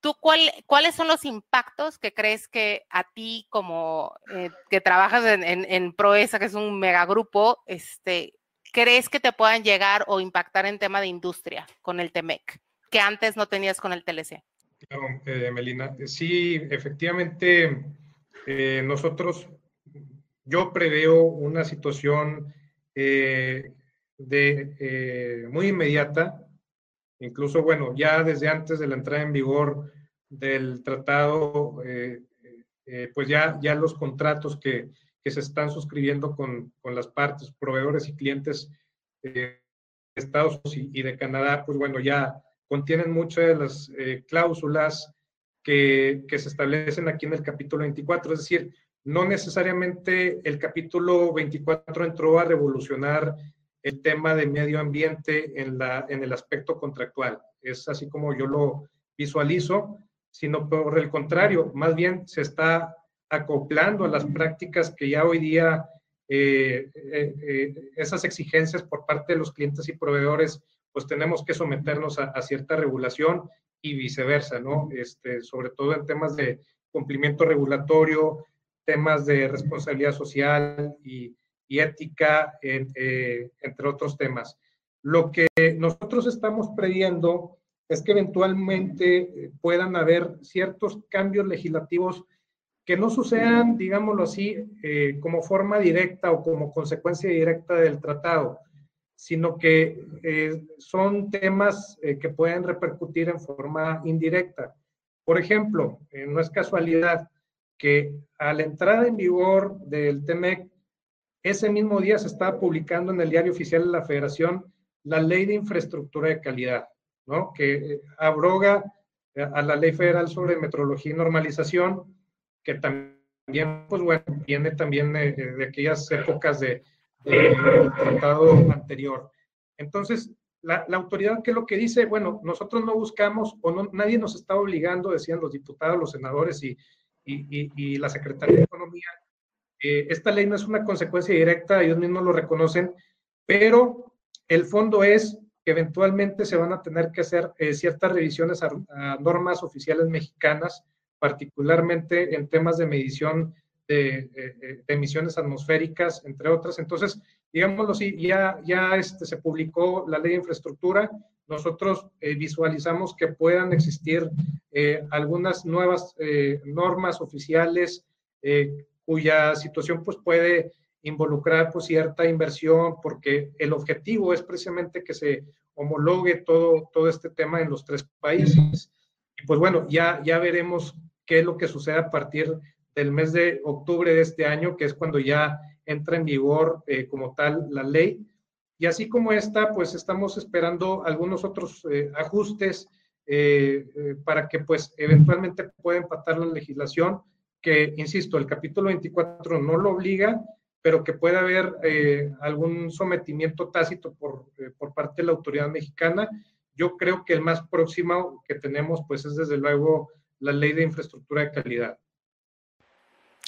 A: ¿tú cuál, cuáles son los impactos que crees que a ti como eh, que trabajas en, Proesa, que es un megagrupo, este, crees que te puedan llegar o impactar en tema de industria con el TEMEC, que antes no tenías con el TLC?
C: Claro, eh, Melina, sí, efectivamente, nosotros, yo preveo una situación eh, de, eh, muy inmediata, incluso, bueno, ya desde antes de la entrada en vigor del tratado, eh, pues ya, ya los contratos que, que se están suscribiendo con, con, las partes, proveedores y clientes de Estados Unidos y, de Canadá, pues bueno, ya contienen muchas de las cláusulas que, que, se establecen aquí en el capítulo 24, es decir, no necesariamente el capítulo 24 entró a revolucionar el tema de medio ambiente en, la, en el aspecto contractual. Es así como yo lo visualizo, sino por el contrario, más bien se está acoplando a las prácticas que ya hoy día eh, eh, eh, esas exigencias por parte de los clientes y proveedores, pues tenemos que someternos a, a, cierta regulación y viceversa, ¿no? Este, sobre todo en temas de cumplimiento regulatorio, temas de responsabilidad social y, ética, eh, entre otros temas. Lo que nosotros estamos previendo es que eventualmente eh, puedan haber ciertos cambios legislativos que no sucedan, digámoslo así, eh, como forma directa o como consecuencia directa del tratado, sino que son temas que pueden repercutir en forma indirecta. Por ejemplo, no es casualidad que a la entrada en vigor del TEMEC, ese mismo día se estaba publicando en el diario oficial de la Federación la ley de infraestructura de calidad, ¿no? que abroga a la ley federal sobre metrología y normalización, que también, pues viene también de, aquellas épocas de, del tratado anterior. Entonces, la, la, autoridad, ¿qué es lo que dice? Bueno, nosotros no buscamos o no, nadie nos está obligando, decían los diputados, los senadores y, y, la Secretaría de Economía. Eh, esta ley no es una consecuencia directa, ellos mismos lo reconocen, pero el fondo es que eventualmente se van a tener que hacer eh, ciertas revisiones a, normas oficiales mexicanas, particularmente en temas de medición de, de, emisiones atmosféricas, entre otras. Entonces, digámoslo así, ya, ya este, se publicó la ley de infraestructura, nosotros eh, visualizamos que puedan existir eh, algunas nuevas eh, normas oficiales cuya situación pues puede involucrar pues cierta inversión porque el objetivo es precisamente que se homologue todo, todo este tema en los tres países. Y pues bueno, ya, ya veremos qué es lo que sucede a partir del mes de octubre de este año, que es cuando ya entra en vigor como tal la ley. Y así como esta, pues estamos esperando algunos otros eh, ajustes eh, eh, para que pues eventualmente pueda empatar la legislación, que, insisto, el capítulo 24 no lo obliga, pero que pueda haber algún sometimiento tácito por, por parte de la autoridad mexicana. Yo creo que el más próximo que tenemos pues es desde luego la ley de infraestructura de calidad.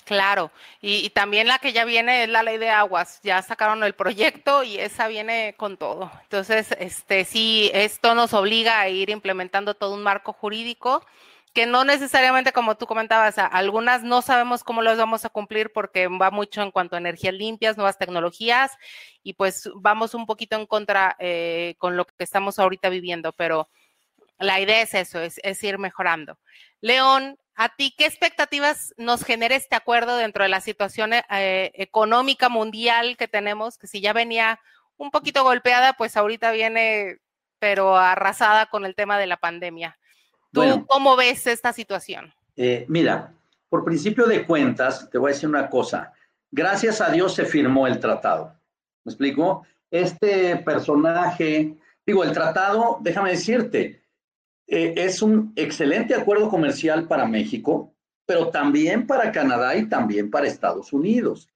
A: Claro, y, también la que ya viene es la ley de aguas, ya sacaron el proyecto y esa viene con todo. Entonces, este sí, esto nos obliga a ir implementando todo un marco jurídico que no necesariamente, como tú comentabas, algunas no sabemos cómo las vamos a cumplir porque va mucho en cuanto a energías limpias, nuevas tecnologías, y pues vamos un poquito en contra eh, con lo que estamos ahorita viviendo, pero la idea es eso, es, es ir mejorando. León, ¿A ti qué expectativas nos genera este acuerdo dentro de la situación eh, económica mundial que tenemos? Que si ya venía un poquito golpeada, pues ahorita viene, pero arrasada con el tema de la pandemia. ¿Tú cómo ves esta situación?
B: Eh, mira, por principio de cuentas, te voy a decir una cosa. Gracias a Dios se firmó el tratado. ¿Me explico? Este personaje, digo, el tratado, déjame decirte, eh, es un excelente acuerdo comercial para México, pero también para Canadá y también para Estados Unidos.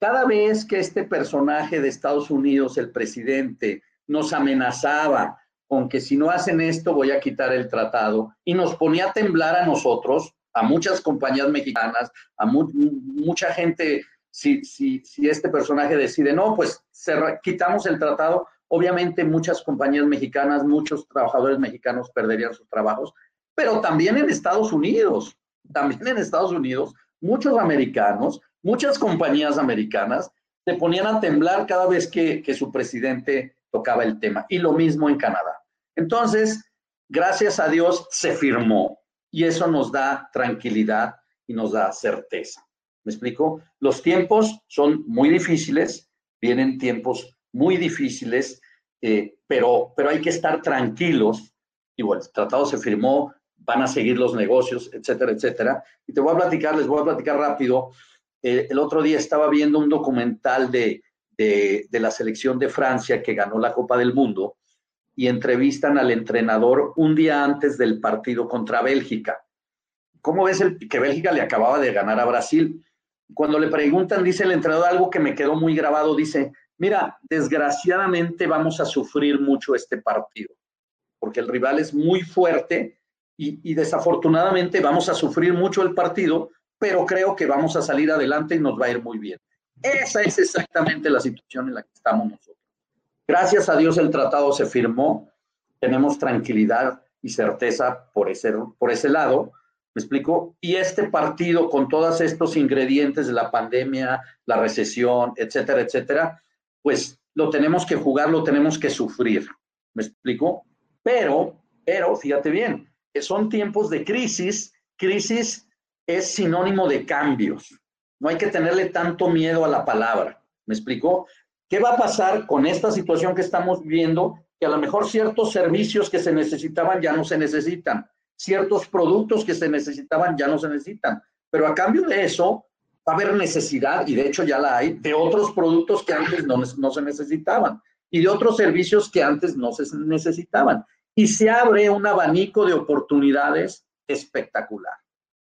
B: Cada vez que este personaje de Estados Unidos, el presidente, nos amenazaba con que si no hacen esto voy a quitar el tratado y nos ponía a temblar a nosotros, a muchas compañías mexicanas, a mucha gente, si, si, si este personaje decide, no, pues quitamos el tratado, Obviamente muchas compañías mexicanas, muchos trabajadores mexicanos perderían sus trabajos, pero también en Estados Unidos, también en Estados Unidos, muchos americanos, muchas compañías americanas se ponían a temblar cada vez que, que su presidente tocaba el tema. Y lo mismo en Canadá. Entonces, gracias a Dios se firmó y eso nos da tranquilidad y nos da certeza. ¿Me explico? Los tiempos son muy difíciles, vienen tiempos muy difíciles, eh, pero, pero hay que estar tranquilos. Y bueno, el tratado se firmó, van a seguir los negocios, etcétera, etcétera. Y te voy a platicar, les voy a platicar rápido. Eh, el otro día estaba viendo un documental de, de, de la selección de Francia que ganó la Copa del Mundo y entrevistan al entrenador un día antes del partido contra Bélgica. ¿Cómo ves el, que Bélgica le acababa de ganar a Brasil? Cuando le preguntan, dice el entrenador algo que me quedó muy grabado, dice, Mira, desgraciadamente vamos a sufrir mucho este partido, porque el rival es muy fuerte y, desafortunadamente vamos a sufrir mucho el partido, pero creo que vamos a salir adelante y nos va a ir muy bien. Esa es exactamente la situación en la que estamos nosotros. Gracias a Dios el tratado se firmó, tenemos tranquilidad y certeza por ese, por ese lado, ¿me explico? Y este partido con todos estos ingredientes de la pandemia, la recesión, etcétera, etcétera, pues lo tenemos que jugar, lo tenemos que sufrir. ¿Me explico? Pero, pero, fíjate bien, son tiempos de crisis, crisis es sinónimo de cambios. No hay que tenerle tanto miedo a la palabra. ¿Me explicó? ¿Qué va a pasar con esta situación que estamos viendo? Que a lo mejor ciertos servicios que se necesitaban ya no se necesitan, ciertos productos que se necesitaban ya no se necesitan, pero a cambio de eso va a haber necesidad, y de hecho ya la hay, de otros productos que antes no, no se necesitaban y de otros servicios que antes no se necesitaban. Y se abre un abanico de oportunidades espectacular.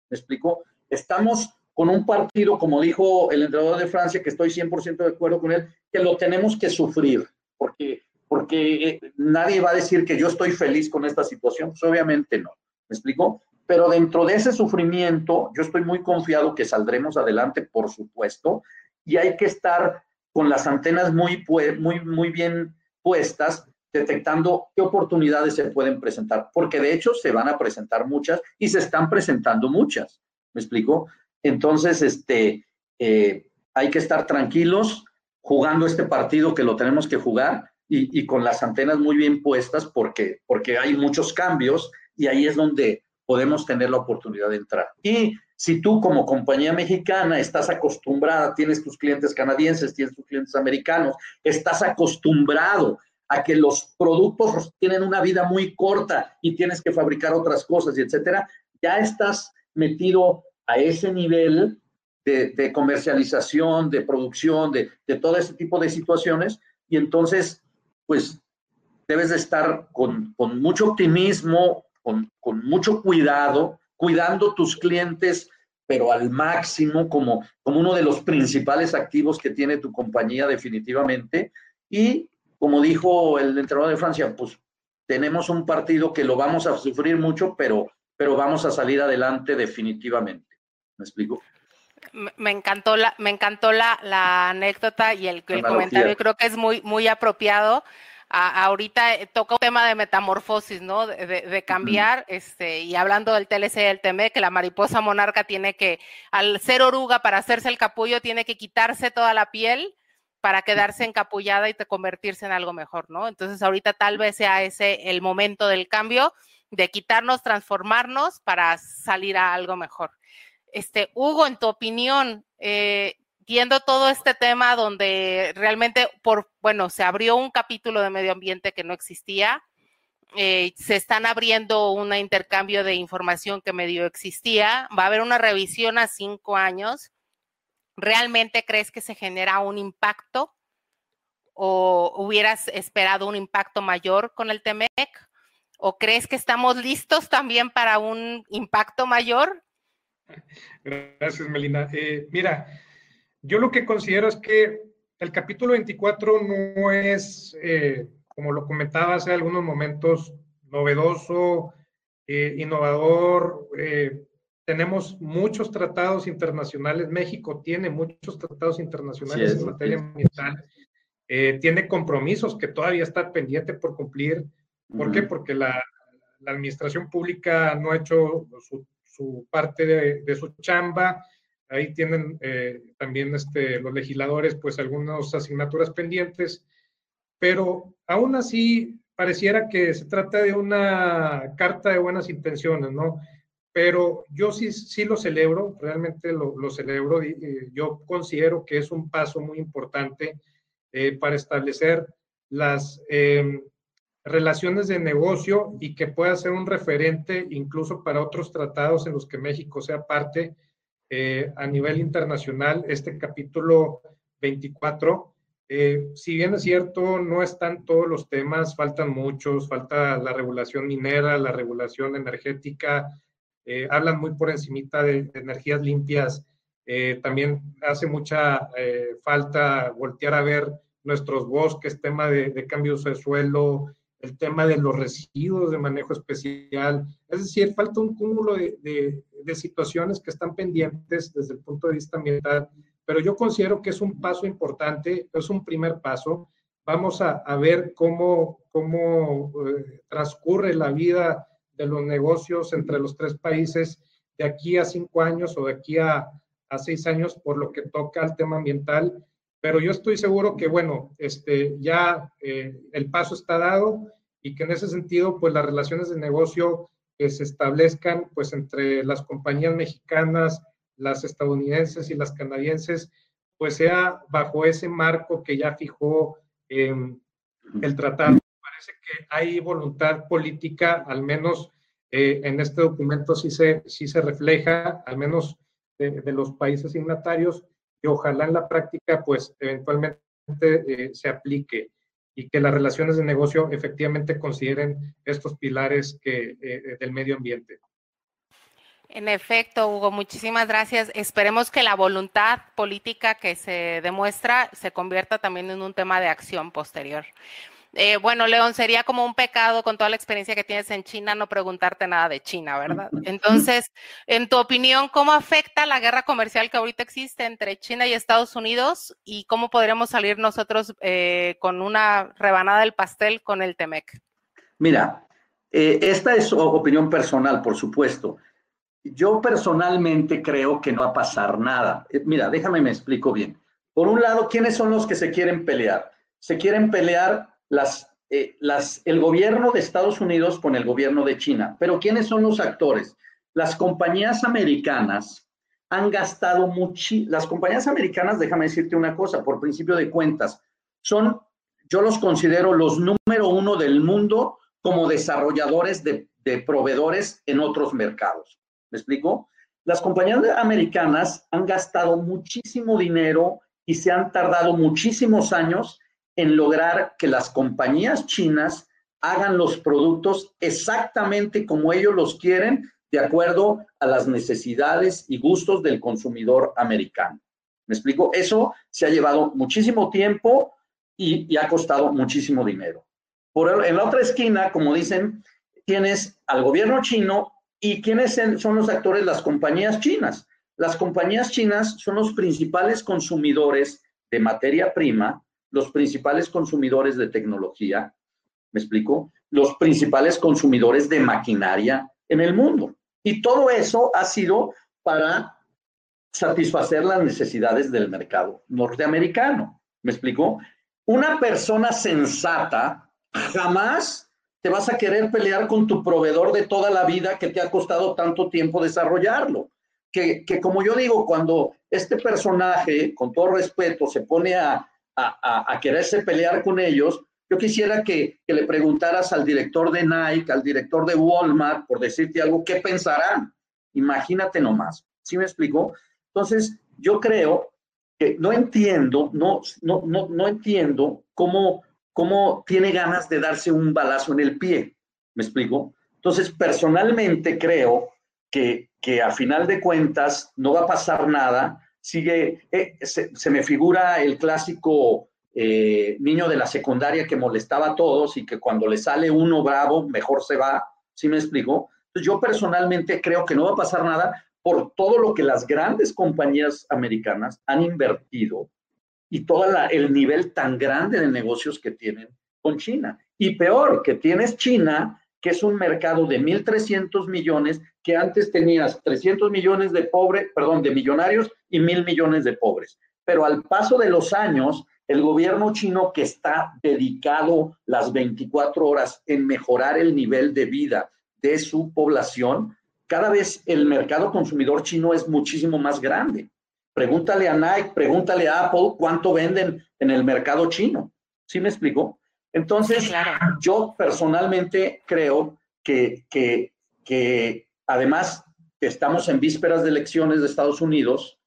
B: ¿Me explico? Estamos con un partido, como dijo el entrenador de Francia, que estoy 100% de acuerdo con él, que lo tenemos que sufrir, porque, porque eh, nadie va a decir que yo estoy feliz con esta situación, pues obviamente no, ¿me explico? Pero dentro de ese sufrimiento, yo estoy muy confiado que saldremos adelante, por supuesto, y hay que estar con las antenas muy, muy, muy bien puestas, detectando qué oportunidades se pueden presentar, porque de hecho se van a presentar muchas y se están presentando muchas. ¿Me explico? Entonces, este, eh, hay que estar tranquilos jugando este partido que lo tenemos que jugar y, con las antenas muy bien puestas porque, porque hay muchos cambios y ahí es donde podemos tener la oportunidad de entrar. Y si tú como compañía mexicana estás acostumbrada, tienes tus clientes canadienses, tienes tus clientes americanos, estás acostumbrado a que los productos tienen una vida muy corta y tienes que fabricar otras cosas y etcétera, ya estás metido a ese nivel de, comercialización, de producción, de, todo ese tipo de situaciones. Y entonces, pues, debes de estar con, mucho optimismo, con, mucho cuidado, cuidando tus clientes, pero al máximo, como, como uno de los principales activos que tiene tu compañía definitivamente. Y como dijo el entrenador de Francia, pues tenemos un partido que lo vamos a sufrir mucho, pero, pero vamos a salir adelante definitivamente. ¿Me explico?
A: Me encantó la, me encantó la, anécdota y el, comentario, creo que es muy, muy apropiado. Ahorita eh, toca un tema de metamorfosis, ¿no? De, cambiar, este, y hablando del TLC y del TME, que la mariposa monarca tiene que, al ser oruga para hacerse el capullo, tiene que quitarse toda la piel para quedarse encapullada y convertirse en algo mejor, ¿no? Entonces ahorita tal vez sea ese el momento del cambio, de quitarnos, transformarnos para salir a algo mejor. Este, Hugo, en tu opinión, eh, viendo todo este tema donde realmente, por, bueno, se abrió un capítulo de medio ambiente que no existía, eh, se están abriendo un intercambio de información que medio existía, va a haber una revisión a cinco años. ¿Realmente crees que se genera un impacto o hubieras esperado un impacto mayor con el TEMEC? ¿O crees que estamos listos también para un impacto mayor?
C: Gracias, Melina. Eh, mira, yo lo que considero es que el capítulo 24 no es, eh, como lo comentaba hace algunos momentos, novedoso, eh, innovador. tenemos muchos tratados internacionales. México tiene muchos tratados internacionales en materia ambiental. tiene compromisos que todavía está pendiente por cumplir. ¿Por qué? Porque la, la administración pública no ha hecho su su parte de, su chamba. Ahí tienen eh, también este, los legisladores pues algunas asignaturas pendientes, pero aún así pareciera que se trata de una carta de buenas intenciones, ¿no? Pero yo sí, sí lo celebro, realmente lo, lo celebro. Y, yo considero que es un paso muy importante eh, para establecer las, em, relaciones de negocio y que pueda ser un referente incluso para otros tratados en los que México sea parte eh, a nivel internacional. Este capítulo 24, eh, si bien es cierto, no están todos los temas, faltan muchos, falta la regulación minera, la regulación energética, eh, hablan muy por encimita de, energías limpias. también hace mucha falta voltear a ver nuestros bosques, tema de, de cambios de suelo, el tema de los residuos de manejo especial. Es decir, falta un cúmulo de, situaciones que están pendientes desde el punto de vista ambiental, pero yo considero que es un paso importante, es un primer paso. Vamos a, ver cómo, cómo eh, transcurre la vida de los negocios entre los tres países de aquí a cinco años o de aquí a, a seis años por lo que toca al tema ambiental pero yo estoy seguro que, bueno, este, ya eh, el paso está dado y que en ese sentido, pues las relaciones de negocio que se establezcan pues entre las compañías mexicanas, las estadounidenses y las canadienses, pues sea bajo ese marco que ya fijó em, el tratado. Parece que hay voluntad política, al menos eh, en este documento sí se, sí se refleja, al menos de, los países signatarios, y ojalá en la práctica pues eventualmente eh, se aplique y que las relaciones de negocio efectivamente consideren estos pilares que, eh, del medio ambiente.
A: En efecto, Hugo, muchísimas gracias. Esperemos que la voluntad política que se demuestra se convierta también en un tema de acción posterior. Eh, bueno, León, sería como un pecado con toda la experiencia que tienes en China no preguntarte nada de China, ¿verdad? Entonces, en tu opinión, ¿cómo afecta la guerra comercial que ahorita existe entre China y Estados Unidos y cómo podremos salir nosotros eh, con una rebanada del pastel con el TEMEC?
B: Mira, eh, esta es opinión personal, por supuesto. Yo personalmente creo que no va a pasar nada. Mira, déjame me explico bien. Por un lado, ¿quiénes son los que se quieren pelear? Se quieren pelear eh, las, el gobierno de Estados Unidos con el gobierno de China. Pero ¿quiénes son los actores? Las compañías americanas han gastado mucho. Las compañías americanas, déjame decirte una cosa, por principio de cuentas, son, yo los considero los número uno del mundo como desarrolladores de, de proveedores en otros mercados. ¿Me explico? Las compañías americanas han gastado muchísimo dinero y se han tardado muchísimos años en lograr que las compañías chinas hagan los productos exactamente como ellos los quieren, de acuerdo a las necesidades y gustos del consumidor americano. ¿Me explico? Eso se ha llevado muchísimo tiempo y, ha costado muchísimo dinero. Por en la otra esquina, como dicen, tienes al gobierno chino ¿Y quiénes son los actores? Las compañías chinas. Las compañías chinas son los principales consumidores de materia prima, los principales consumidores de tecnología, ¿me explico? Los principales consumidores de maquinaria en el mundo. Y todo eso ha sido para satisfacer las necesidades del mercado norteamericano. ¿Me explico? Una persona sensata jamás te vas a querer pelear con tu proveedor de toda la vida que te ha costado tanto tiempo desarrollarlo. Que, como yo digo, cuando este personaje, con todo respeto, se pone a, a, quererse pelear con ellos, yo quisiera que, que, le preguntaras al director de Nike, al director de Walmart, por decirte algo, ¿qué pensarán? Imagínate nomás. ¿Sí me explico? Entonces, yo creo que no entiendo, no, no, no, no entiendo cómo cómo tiene ganas de darse un balazo en el pie. ¿Me explico? Entonces, personalmente creo que, que a final de cuentas no va a pasar nada. Sigue, eh, se, me figura el clásico eh, niño de la secundaria que molestaba a todos y que cuando le sale uno bravo, mejor se va. ¿Sí me explico? Yo personalmente creo que no va a pasar nada por todo lo que las grandes compañías americanas han invertido y todo el nivel tan grande de negocios que tienen con China. Y peor, que tienes China, que es un mercado de 1.300 millones, que antes tenías 300 millones de pobres, perdón, de millonarios y mil millones de pobres. Pero al paso de los años, el gobierno chino que está dedicado las 24 horas en mejorar el nivel de vida de su población, cada vez el mercado consumidor chino es muchísimo más grande. Pregúntale a Nike, pregúntale a Apple cuánto venden en el mercado chino. ¿Sí me explico? Entonces, yo personalmente creo que, que, que además que estamos en vísperas de elecciones de Estados Unidos,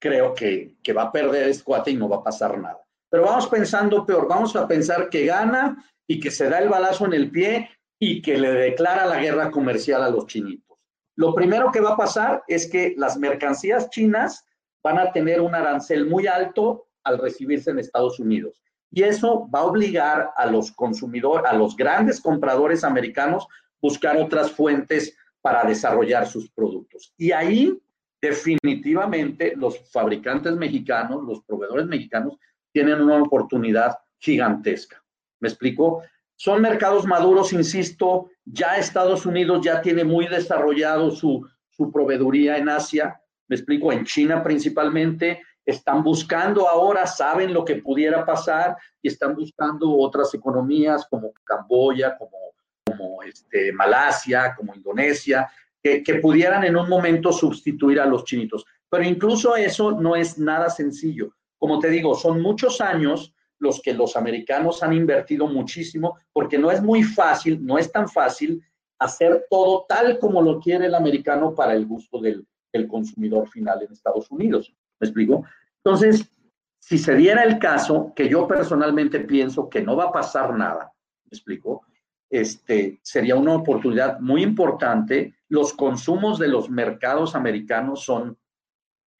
B: creo que, que va a perder este cuate y no va a pasar nada. Pero vamos pensando peor, vamos a pensar que gana y que se da el balazo en el pie y que le declara la guerra comercial a los chinitos. Lo primero que va a pasar es que las mercancías chinas van a tener un arancel muy alto al recibirse en Estados Unidos. Y eso va a obligar a los consumidores, a los grandes compradores americanos, buscar otras fuentes para desarrollar sus productos. Y ahí definitivamente los fabricantes mexicanos, los proveedores mexicanos, tienen una oportunidad gigantesca. ¿Me explico? Son mercados maduros, insisto, ya Estados Unidos ya tiene muy desarrollado su, su proveeduría en Asia, me explico, en China principalmente, están buscando ahora, saben lo que pudiera pasar y están buscando otras economías como Camboya, como, como este, Malasia, como Indonesia, que, que pudieran en un momento sustituir a los chinitos. Pero incluso eso no es nada sencillo. Como te digo, son muchos años los que los americanos han invertido muchísimo, porque no es muy fácil, no es tan fácil hacer todo tal como lo quiere el americano para el gusto del, consumidor final en Estados Unidos. ¿Me explico? Entonces, si se diera el caso, que yo personalmente pienso que no va a pasar nada, ¿me explico? Este, sería una oportunidad muy importante. Los consumos de los mercados americanos son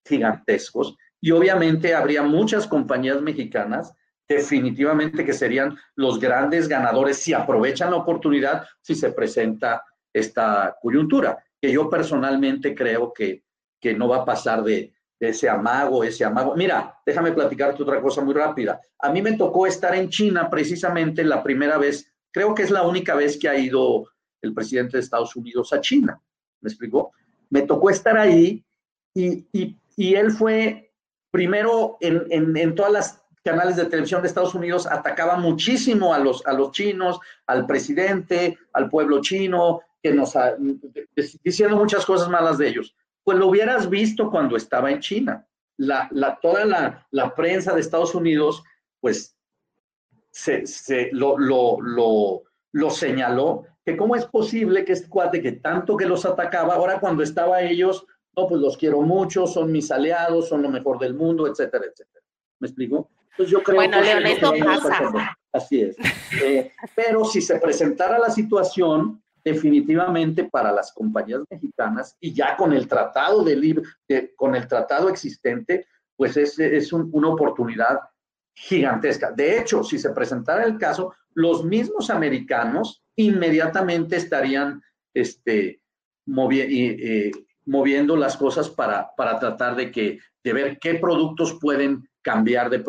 B: gigantescos y obviamente habría muchas compañías mexicanas definitivamente que serían los grandes ganadores si aprovechan la oportunidad, si se presenta esta coyuntura, que yo personalmente creo que, que no va a pasar de, ese amago, ese amago. Mira, déjame platicarte otra cosa muy rápida. A mí me tocó estar en China precisamente la primera vez, creo que es la única vez que ha ido el presidente de Estados Unidos a China. ¿Me explicó? Me tocó estar ahí y, y, él fue primero en, en, en todas las canales de televisión de Estados Unidos atacaban muchísimo a los, a los chinos, al presidente, al pueblo chino, que nos diciendo muchas cosas malas de ellos. Pues lo hubieras visto cuando estaba en China. La, la, toda la, la, prensa de Estados Unidos, pues, se, se lo, lo, lo, lo, señaló, que cómo es posible que este cuate que tanto que los atacaba, ahora cuando estaba ellos, no, pues los quiero mucho, son mis aliados, son lo mejor del mundo, etcétera, etcétera. ¿Me explico?
A: Pues yo creo bueno, que
B: pasa. Así es. Eh, pero si se presentara la situación, definitivamente para las compañías mexicanas y ya con el tratado de libre, con el tratado existente, pues es, es una oportunidad gigantesca. De hecho, si se presentara el caso, los mismos americanos inmediatamente estarían este, eh, moviendo las cosas para, para tratar de, que, de ver qué productos pueden cambiar de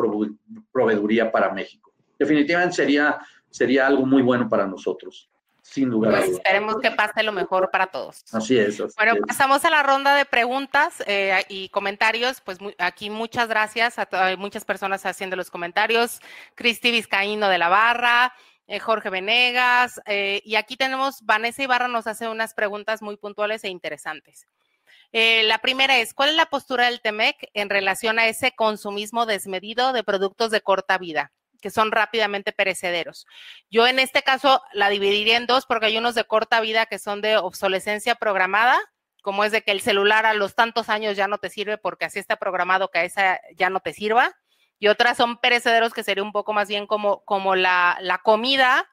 B: proveeduría para México. Definitivamente sería, sería algo muy bueno para nosotros. Sin duda.
A: Pues esperemos que pase lo mejor para todos.
B: Así es.
A: bueno, pasamos a la ronda de preguntas eh, y comentarios. Pues aquí muchas gracias a muchas personas haciendo los comentarios. Cristi Vizcaíno de la Barra, eh, Jorge Venegas, eh, y aquí tenemos, Vanessa Ibarra nos hace unas preguntas muy puntuales e interesantes. Eh, la primera es, ¿cuál es la postura del TEMEC en relación a ese consumismo desmedido de productos de corta vida? Que son rápidamente perecederos. Yo en este caso la dividiría en dos porque hay unos de corta vida que son de obsolescencia programada, como es de que el celular a los tantos años ya no te sirve porque así está programado que a esa ya no te sirva. Y otras son perecederos que sería un poco más bien como, como la, la comida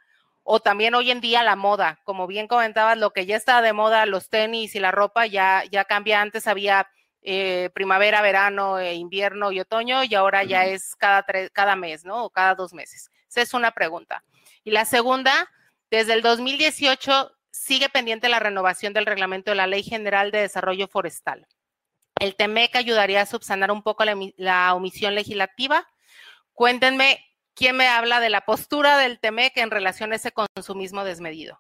A: o también hoy en día la moda, como bien comentabas, lo que ya está de moda, los tenis y la ropa ya, ya cambia. Antes había eh, primavera, verano, eh, invierno y otoño y ahora ya es cada, cada mes, ¿no? O cada dos meses. Esa es una pregunta. Y la segunda, desde el 2018 sigue pendiente la renovación del reglamento de la Ley General de Desarrollo Forestal. El TEMEC ayudaría a subsanar un poco la, la omisión legislativa. Cuéntenme ¿quién me habla de la postura del TEMEC en relación a ese consumismo desmedido?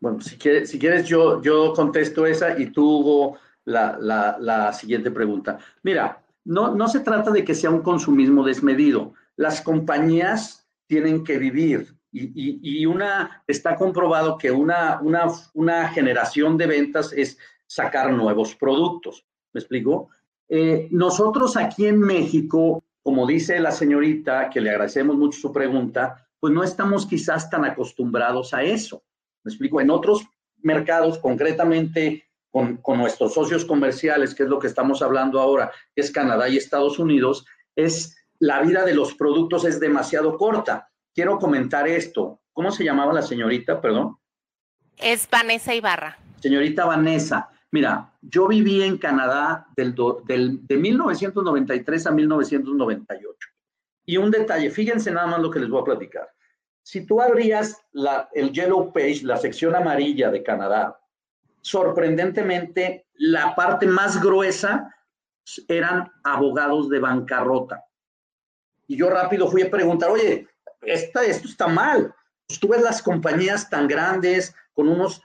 B: Bueno, si quieres, si quieres yo, yo contesto esa y tú, Hugo, la, la, siguiente pregunta. Mira, no, no se trata de que sea un consumismo desmedido. Las compañías tienen que vivir y, y, una, está comprobado que una, una, una, generación de ventas es sacar nuevos productos. ¿Me explico? Eh, nosotros aquí en México como dice la señorita, que le agradecemos mucho su pregunta, pues no estamos quizás tan acostumbrados a eso. Me explico, en otros mercados, concretamente con, nuestros socios comerciales, que es lo que estamos hablando ahora, que es Canadá y Estados Unidos, es la vida de los productos es demasiado corta. Quiero comentar esto. ¿Cómo se llamaba la señorita, perdón?
A: Es Vanessa Ibarra.
B: Señorita Vanessa, Mira, yo viví en Canadá del, de 1993 a 1998. Y un detalle, fíjense nada más lo que les voy a platicar. Si tú abrías la, el Yellow Page, la sección amarilla de Canadá, sorprendentemente la parte más gruesa eran abogados de bancarrota. Y yo rápido fui a preguntar, oye, esto está mal. Pues tú las compañías tan grandes, con unos,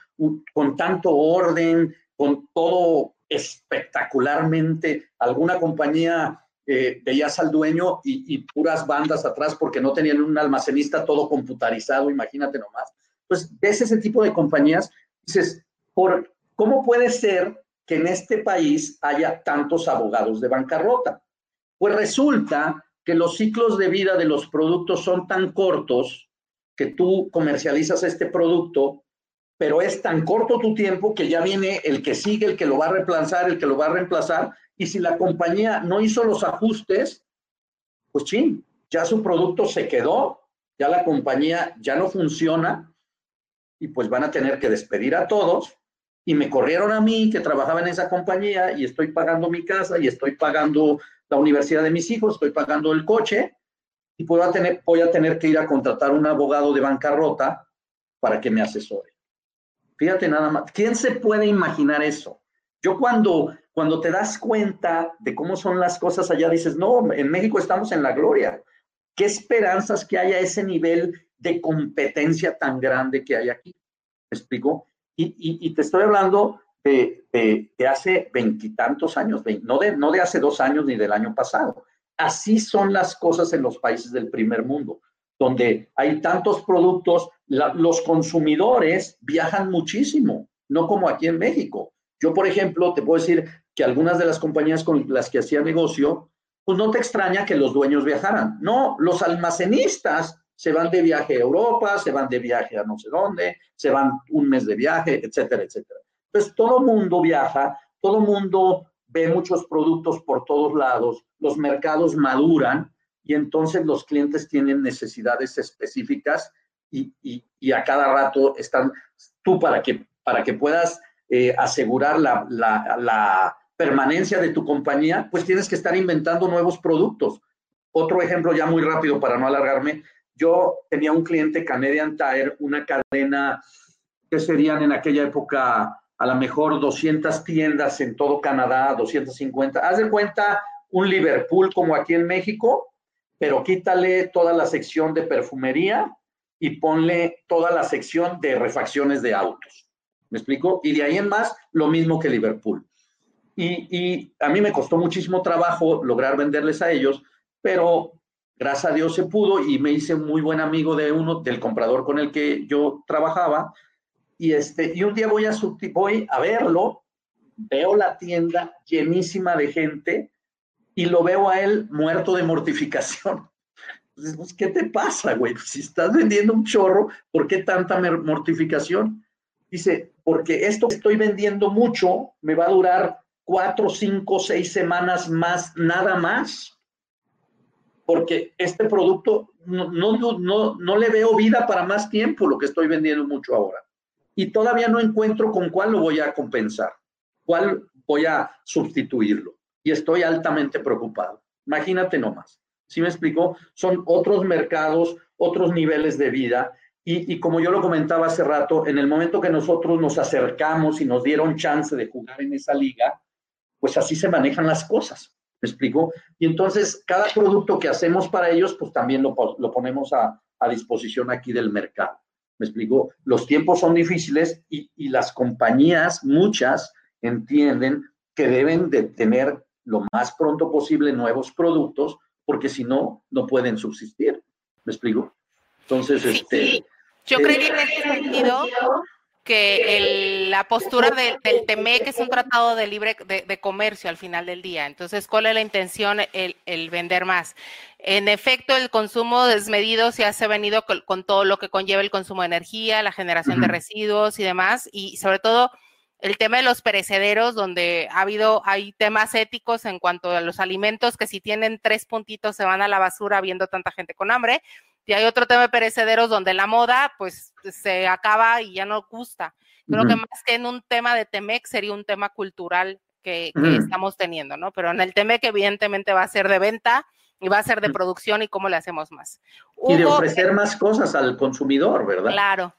B: con tanto orden, con todo espectacularmente. Alguna compañía eh, veías al dueño y, puras bandas atrás porque no tenían un almacenista todo computarizado, imagínate nomás. Entonces, ves ese tipo de compañías, dices, por, ¿cómo puede ser que en este país haya tantos abogados de bancarrota? Pues resulta que los ciclos de vida de los productos son tan cortos que tú comercializas este producto, pero es tan corto tu tiempo que ya viene el que sigue, el que lo va a reemplazar, el que lo va a reemplazar, y si la compañía no hizo los ajustes, pues sí, ya su producto se quedó, ya la compañía ya no funciona y pues van a tener que despedir a todos y me corrieron a mí que trabajaba en esa compañía y estoy pagando mi casa y estoy pagando la universidad de mis hijos, estoy pagando el coche y puedo tener, voy a tener que ir a contratar un abogado de bancarrota para que me asesore. Fíjate nada más, ¿quién se puede imaginar eso? Yo cuando, cuando te das cuenta de cómo son las cosas allá, dices, no, en México estamos en la gloria. ¿Qué esperanzas que haya ese nivel de competencia tan grande que hay aquí? ¿Me explico? Y, te estoy hablando de, de, hace veintitantos años, no de, no de hace dos años ni del año pasado. Así son las cosas en los países del primer mundo, donde hay tantos productos, los consumidores viajan muchísimo, no como aquí en México. Yo, por ejemplo, te puedo decir que algunas de las compañías con las que hacía negocio, pues no te extraña que los dueños viajaran. No, los almacenistas se van de viaje a Europa, se van de viaje a no sé dónde, se van un mes de viaje, etcétera, etcétera. Entonces, todo mundo viaja, todo mundo ve muchos productos por todos lados, los mercados maduran y entonces los clientes tienen necesidades específicas y, y, a cada rato están, tú para que, para que puedas eh, asegurar la, la, la permanencia de tu compañía, pues tienes que estar inventando nuevos productos. Otro ejemplo ya muy rápido para no alargarme, yo tenía un cliente Canadian Tire, una cadena que serían en aquella época a lo mejor 200 tiendas en todo Canadá, 250. Haz de cuenta un Liverpool como aquí en México, pero quítale toda la sección de perfumería y ponle toda la sección de refacciones de autos. ¿Me explico? Y de ahí en más, lo mismo que Liverpool. Y, y a mí me costó muchísimo trabajo lograr venderles a ellos, pero gracias a Dios se pudo y me hice muy buen amigo de uno, del comprador con el que yo trabajaba. Y, este, y un día voy a, voy a verlo, veo la tienda llenísima de gente y lo veo a él muerto de mortificación. Entonces, pues, ¿qué te pasa, güey? Si estás vendiendo un chorro, ¿por qué tanta mortificación? Dice, porque esto que estoy vendiendo mucho me va a durar cuatro, cinco, seis semanas más, nada más porque este producto no, no, no, no le veo vida para más tiempo, lo que estoy vendiendo mucho ahora. Y todavía no encuentro con cuál lo voy a compensar, cuál voy a sustituirlo. Y estoy altamente preocupado. Imagínate nomás. ¿Sí me explico? Son otros mercados, otros niveles de vida. Y, y, como yo lo comentaba hace rato, en el momento que nosotros nos acercamos y nos dieron chance de jugar en esa liga, pues así se manejan las cosas. ¿Me explico? Y entonces, cada producto que hacemos para ellos, pues también lo, lo ponemos a, a, disposición aquí del mercado. ¿Me explico? Los tiempos son difíciles y, y las compañías, muchas, entienden que deben de tener lo más pronto posible nuevos productos, porque si no, no pueden subsistir. ¿Me explico? Entonces, este...
A: Yo creo que en ese sentido que la postura del TEMEC es un tratado de libre de, comercio al final del día. Entonces, ¿cuál es la intención? El, vender más. En efecto, el consumo desmedido se ha venido con, todo lo que conlleva el consumo de energía, la generación de residuos y demás, y sobre todo el tema de los perecederos, donde ha habido, hay temas éticos en cuanto a los alimentos que si tienen tres puntitos se van a la basura viendo tanta gente con hambre y hay otro tema de perecederos donde la moda, pues, se acaba y ya no gusta. Creo que más que en un tema de Temec sería un tema cultural que, estamos teniendo, ¿no? Pero en el Temec evidentemente va a ser de venta y va a ser de producción y cómo le hacemos más.
B: y de ofrecer más cosas al consumidor, ¿verdad?
A: Claro.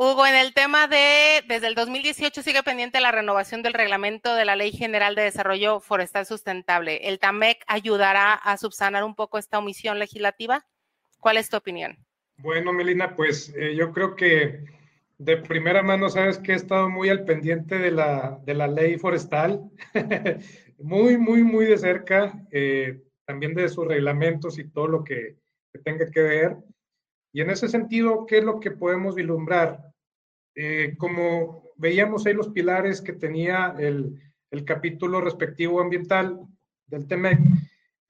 A: Hugo, en el tema de, desde el 2018 sigue pendiente la renovación del reglamento de la Ley General de Desarrollo Forestal Sustentable. ¿El TAMEC ayudará a subsanar un poco esta omisión legislativa? ¿Cuál es tu opinión?
C: Bueno, Melina, pues eh, yo creo que de primera mano sabes que he estado muy al pendiente de la, de la ley forestal, muy, muy, muy de cerca, eh, también de sus reglamentos y todo lo que, tenga que ver. Y en ese sentido, ¿qué es lo que podemos vislumbrar? eh, como veíamos ahí los pilares que tenía el, el capítulo respectivo ambiental del TEMEC,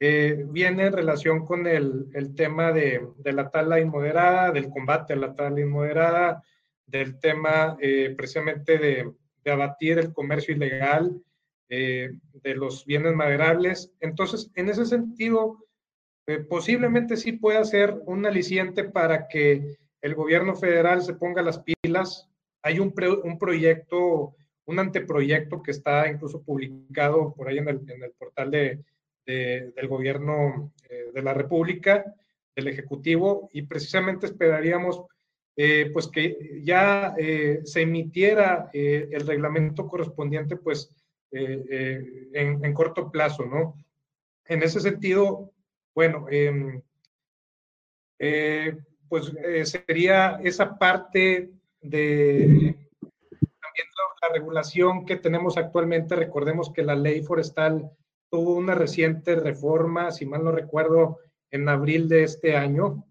C: eh, viene en relación con el, el tema de, de, la tala inmoderada, del combate a la tala inmoderada, del tema eh, precisamente de, de, abatir el comercio ilegal eh, de los bienes maderables. Entonces, en ese sentido, posiblemente sí pueda ser un aliciente para que el gobierno federal se ponga las pilas. Hay un, un proyecto, un anteproyecto que está incluso publicado por ahí en el, en el portal de, del gobierno eh, de la República, del Ejecutivo, y precisamente esperaríamos eh, pues que ya eh, se emitiera el reglamento correspondiente pues en, corto plazo, ¿no? En ese sentido, bueno, em, pues sería esa parte de también la regulación que tenemos actualmente, recordemos que la ley forestal tuvo una reciente reforma, si mal no recuerdo, en abril de este año,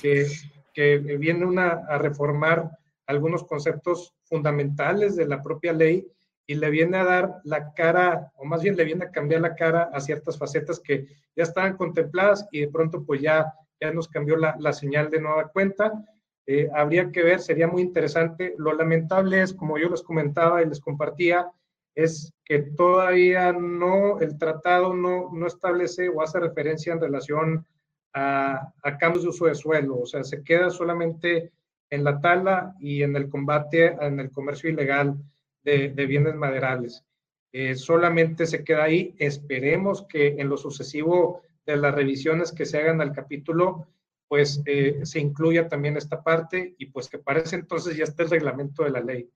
C: que, que viene una, a reformar algunos conceptos fundamentales de la propia ley y le viene a dar la cara, o más bien le viene a cambiar la cara a ciertas facetas que ya estaban contempladas y de pronto pues ya, ya nos cambió la, la señal de nueva cuenta. Eh, habría que ver, sería muy interesante. Lo lamentable es, como yo les comentaba y les compartía, es que todavía no, el tratado no, no establece o hace referencia en relación a, a, cambios de uso de suelo, o sea, se queda solamente en la tala y en el combate, en el comercio ilegal de, de bienes maderables. Eh, solamente se queda ahí. Esperemos que en lo sucesivo de las revisiones que se hagan al capítulo, pues eh, se incluya también esta parte y pues que parece entonces ya está el reglamento de la ley.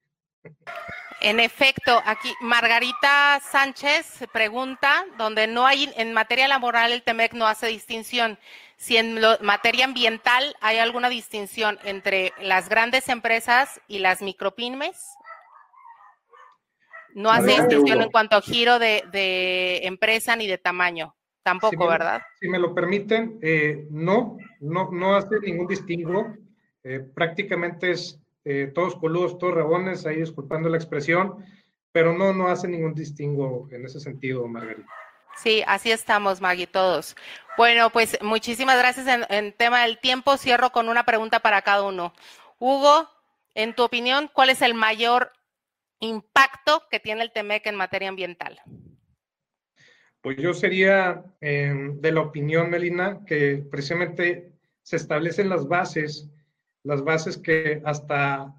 A: En efecto, aquí Margarita Sánchez pregunta, donde no hay, en materia laboral el TEMEC no hace distinción, si en materia ambiental hay alguna distinción entre las grandes empresas y las micropymes. No hace distinción en cuanto a giro de, empresa ni de tamaño, tampoco, ¿verdad?
C: Si me lo permiten, eh, no, no, no hace ningún distingo. Eh, prácticamente es eh, todos coludos, todos rabones, ahí disculpando la expresión, pero no, no hace ningún distingo en ese sentido, Margarita.
A: Sí, así estamos, Maggie, todos. Bueno, pues muchísimas gracias en, en, tema del tiempo. Cierro con una pregunta para cada uno. Hugo, en tu opinión, ¿cuál es el mayor impacto que tiene el TEMEC en materia ambiental?
C: Pues yo sería eh, de la opinión, Melina, que precisamente se establecen las bases las bases que hasta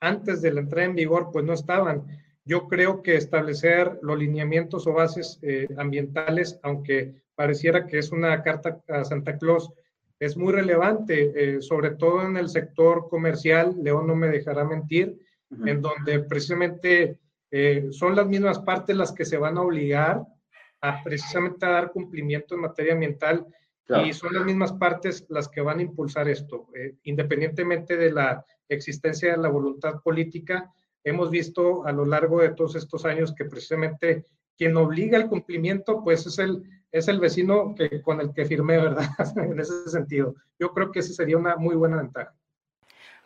C: antes de la entrada en vigor pues no estaban. Yo creo que establecer los lineamientos o bases eh, ambientales, aunque pareciera que es una carta a Santa Claus, es muy relevante, eh, sobre todo en el sector comercial, León no me dejará mentir, en donde precisamente eh, son las mismas partes las que se van a obligar a precisamente a dar cumplimiento en materia ambiental y son las mismas partes las que van a impulsar esto. Eh, independientemente de la existencia de la voluntad política, hemos visto a lo largo de todos estos años que precisamente quien obliga al cumplimiento, pues es el, es el vecino que, con el que firmé, ¿verdad? en ese sentido. Yo creo que esa sería una muy buena ventaja.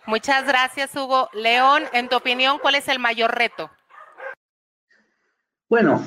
A: Muchas gracias, Hugo. León, en tu opinión, ¿cuál es el mayor reto?
B: Bueno,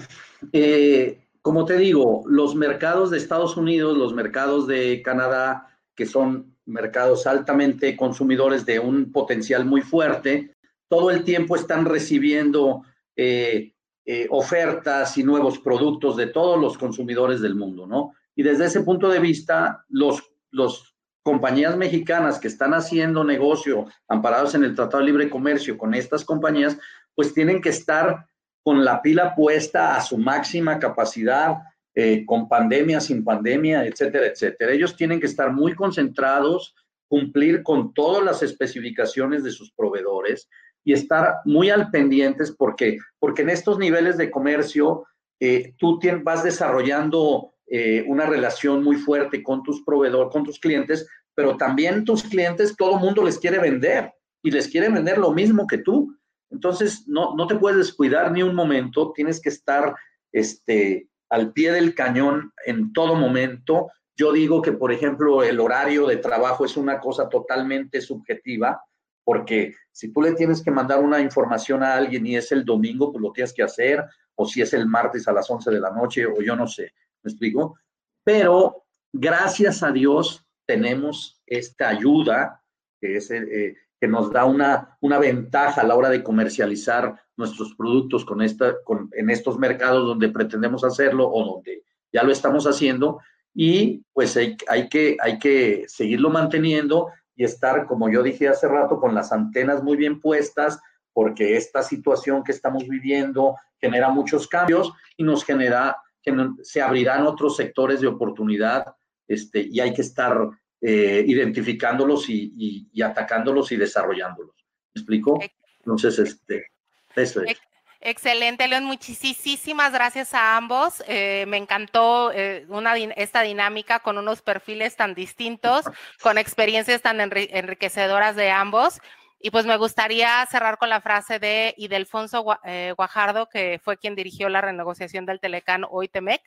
B: eh, como te digo, los mercados de Estados Unidos, los mercados de Canadá, que son mercados altamente consumidores de un potencial muy fuerte, todo el tiempo están recibiendo eh, eh, ofertas y nuevos productos de todos los consumidores del mundo, ¿no? Y desde ese punto de vista, los, los compañías mexicanas que están haciendo negocio amparados en el Tratado de Libre Comercio con estas compañías, pues tienen que estar con la pila puesta a su máxima capacidad, eh, con pandemia, sin pandemia, etcétera, etcétera. Ellos tienen que estar muy concentrados, cumplir con todas las especificaciones de sus proveedores y estar muy al pendientes porque, porque en estos niveles de comercio eh, tú vas desarrollando eh, una relación muy fuerte con tus proveedores, con tus clientes, pero también tus clientes, todo mundo les quiere vender y les quiere vender lo mismo que tú. Entonces, no, no te puedes descuidar ni un momento, tienes que estar este, al pie del cañón en todo momento. Yo digo que, por ejemplo, el horario de trabajo es una cosa totalmente subjetiva, porque si tú le tienes que mandar una información a alguien y es el domingo, pues lo tienes que hacer, o si es el martes a las 11 de la noche, o yo no sé, ¿me explico? Pero gracias a Dios tenemos esta ayuda que, es, eh, que nos da una, una ventaja a la hora de comercializar nuestros productos con esta, con, en estos mercados donde pretendemos hacerlo o donde ya lo estamos haciendo. Y pues hay, hay, que, hay que seguirlo manteniendo y estar, como yo dije hace rato, con las antenas muy bien puestas, porque esta situación que estamos viviendo genera muchos cambios y nos genera, se abrirán otros sectores de oportunidad este, y hay que estar eh, identificándolos y, y, atacándolos y desarrollándolos. ¿Me explico? Entonces, este, eso es.
A: Excelente, León. Muchísimas gracias a ambos. Eh, me encantó eh, una, esta dinámica con unos perfiles tan distintos, con experiencias tan enriquecedoras de ambos. Y pues me gustaría cerrar con la frase de Idelfonso Guajardo, que fue quien dirigió la renegociación del Telecán hoy Temec,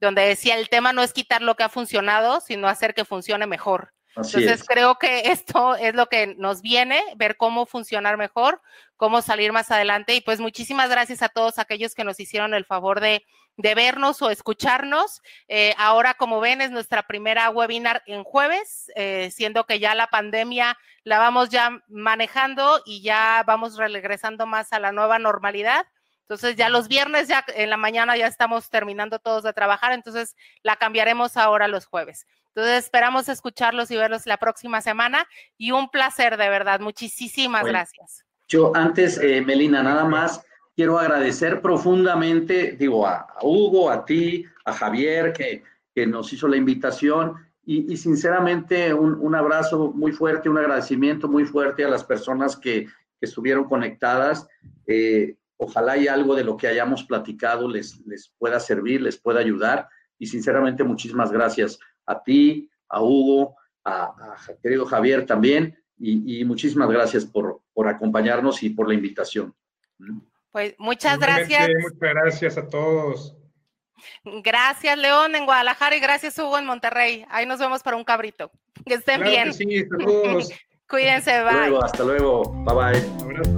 A: donde decía el tema no es quitar lo que ha funcionado, sino hacer que funcione mejor. Entonces creo que esto es lo que nos viene, ver cómo funcionar mejor, cómo salir más adelante. Y pues muchísimas gracias a todos aquellos que nos hicieron el favor de, vernos o escucharnos. Eh, ahora, como ven, es nuestra primera webinar en jueves, eh, siendo que ya la pandemia la vamos ya manejando y ya vamos regresando más a la nueva normalidad. Entonces ya los viernes, ya en la mañana ya estamos terminando todos de trabajar, entonces la cambiaremos ahora los jueves. Entonces esperamos escucharlos y verlos la próxima semana y un placer de verdad. Muchísimas gracias.
B: Yo antes, eh, Melina, nada más quiero agradecer profundamente, digo, a, Hugo, a ti, a Javier, que, que nos hizo la invitación. Y, sinceramente un, abrazo muy fuerte, un agradecimiento muy fuerte a las personas que, que estuvieron conectadas. Eh, Ojalá y algo de lo que hayamos platicado les, les pueda servir, les pueda ayudar. Y sinceramente, muchísimas gracias a ti, a Hugo, a, querido Javier también. Y, muchísimas gracias por, por acompañarnos y por la invitación.
A: Pues muchas gracias.
C: Muchas gracias a todos.
A: Gracias, León, en Guadalajara y gracias, Hugo, en Monterrey. Ahí nos vemos para un cabrito. Que estén bien.
C: sí, saludos.
A: Cuídense, bye.
B: Hasta luego, hasta luego. Bye bye.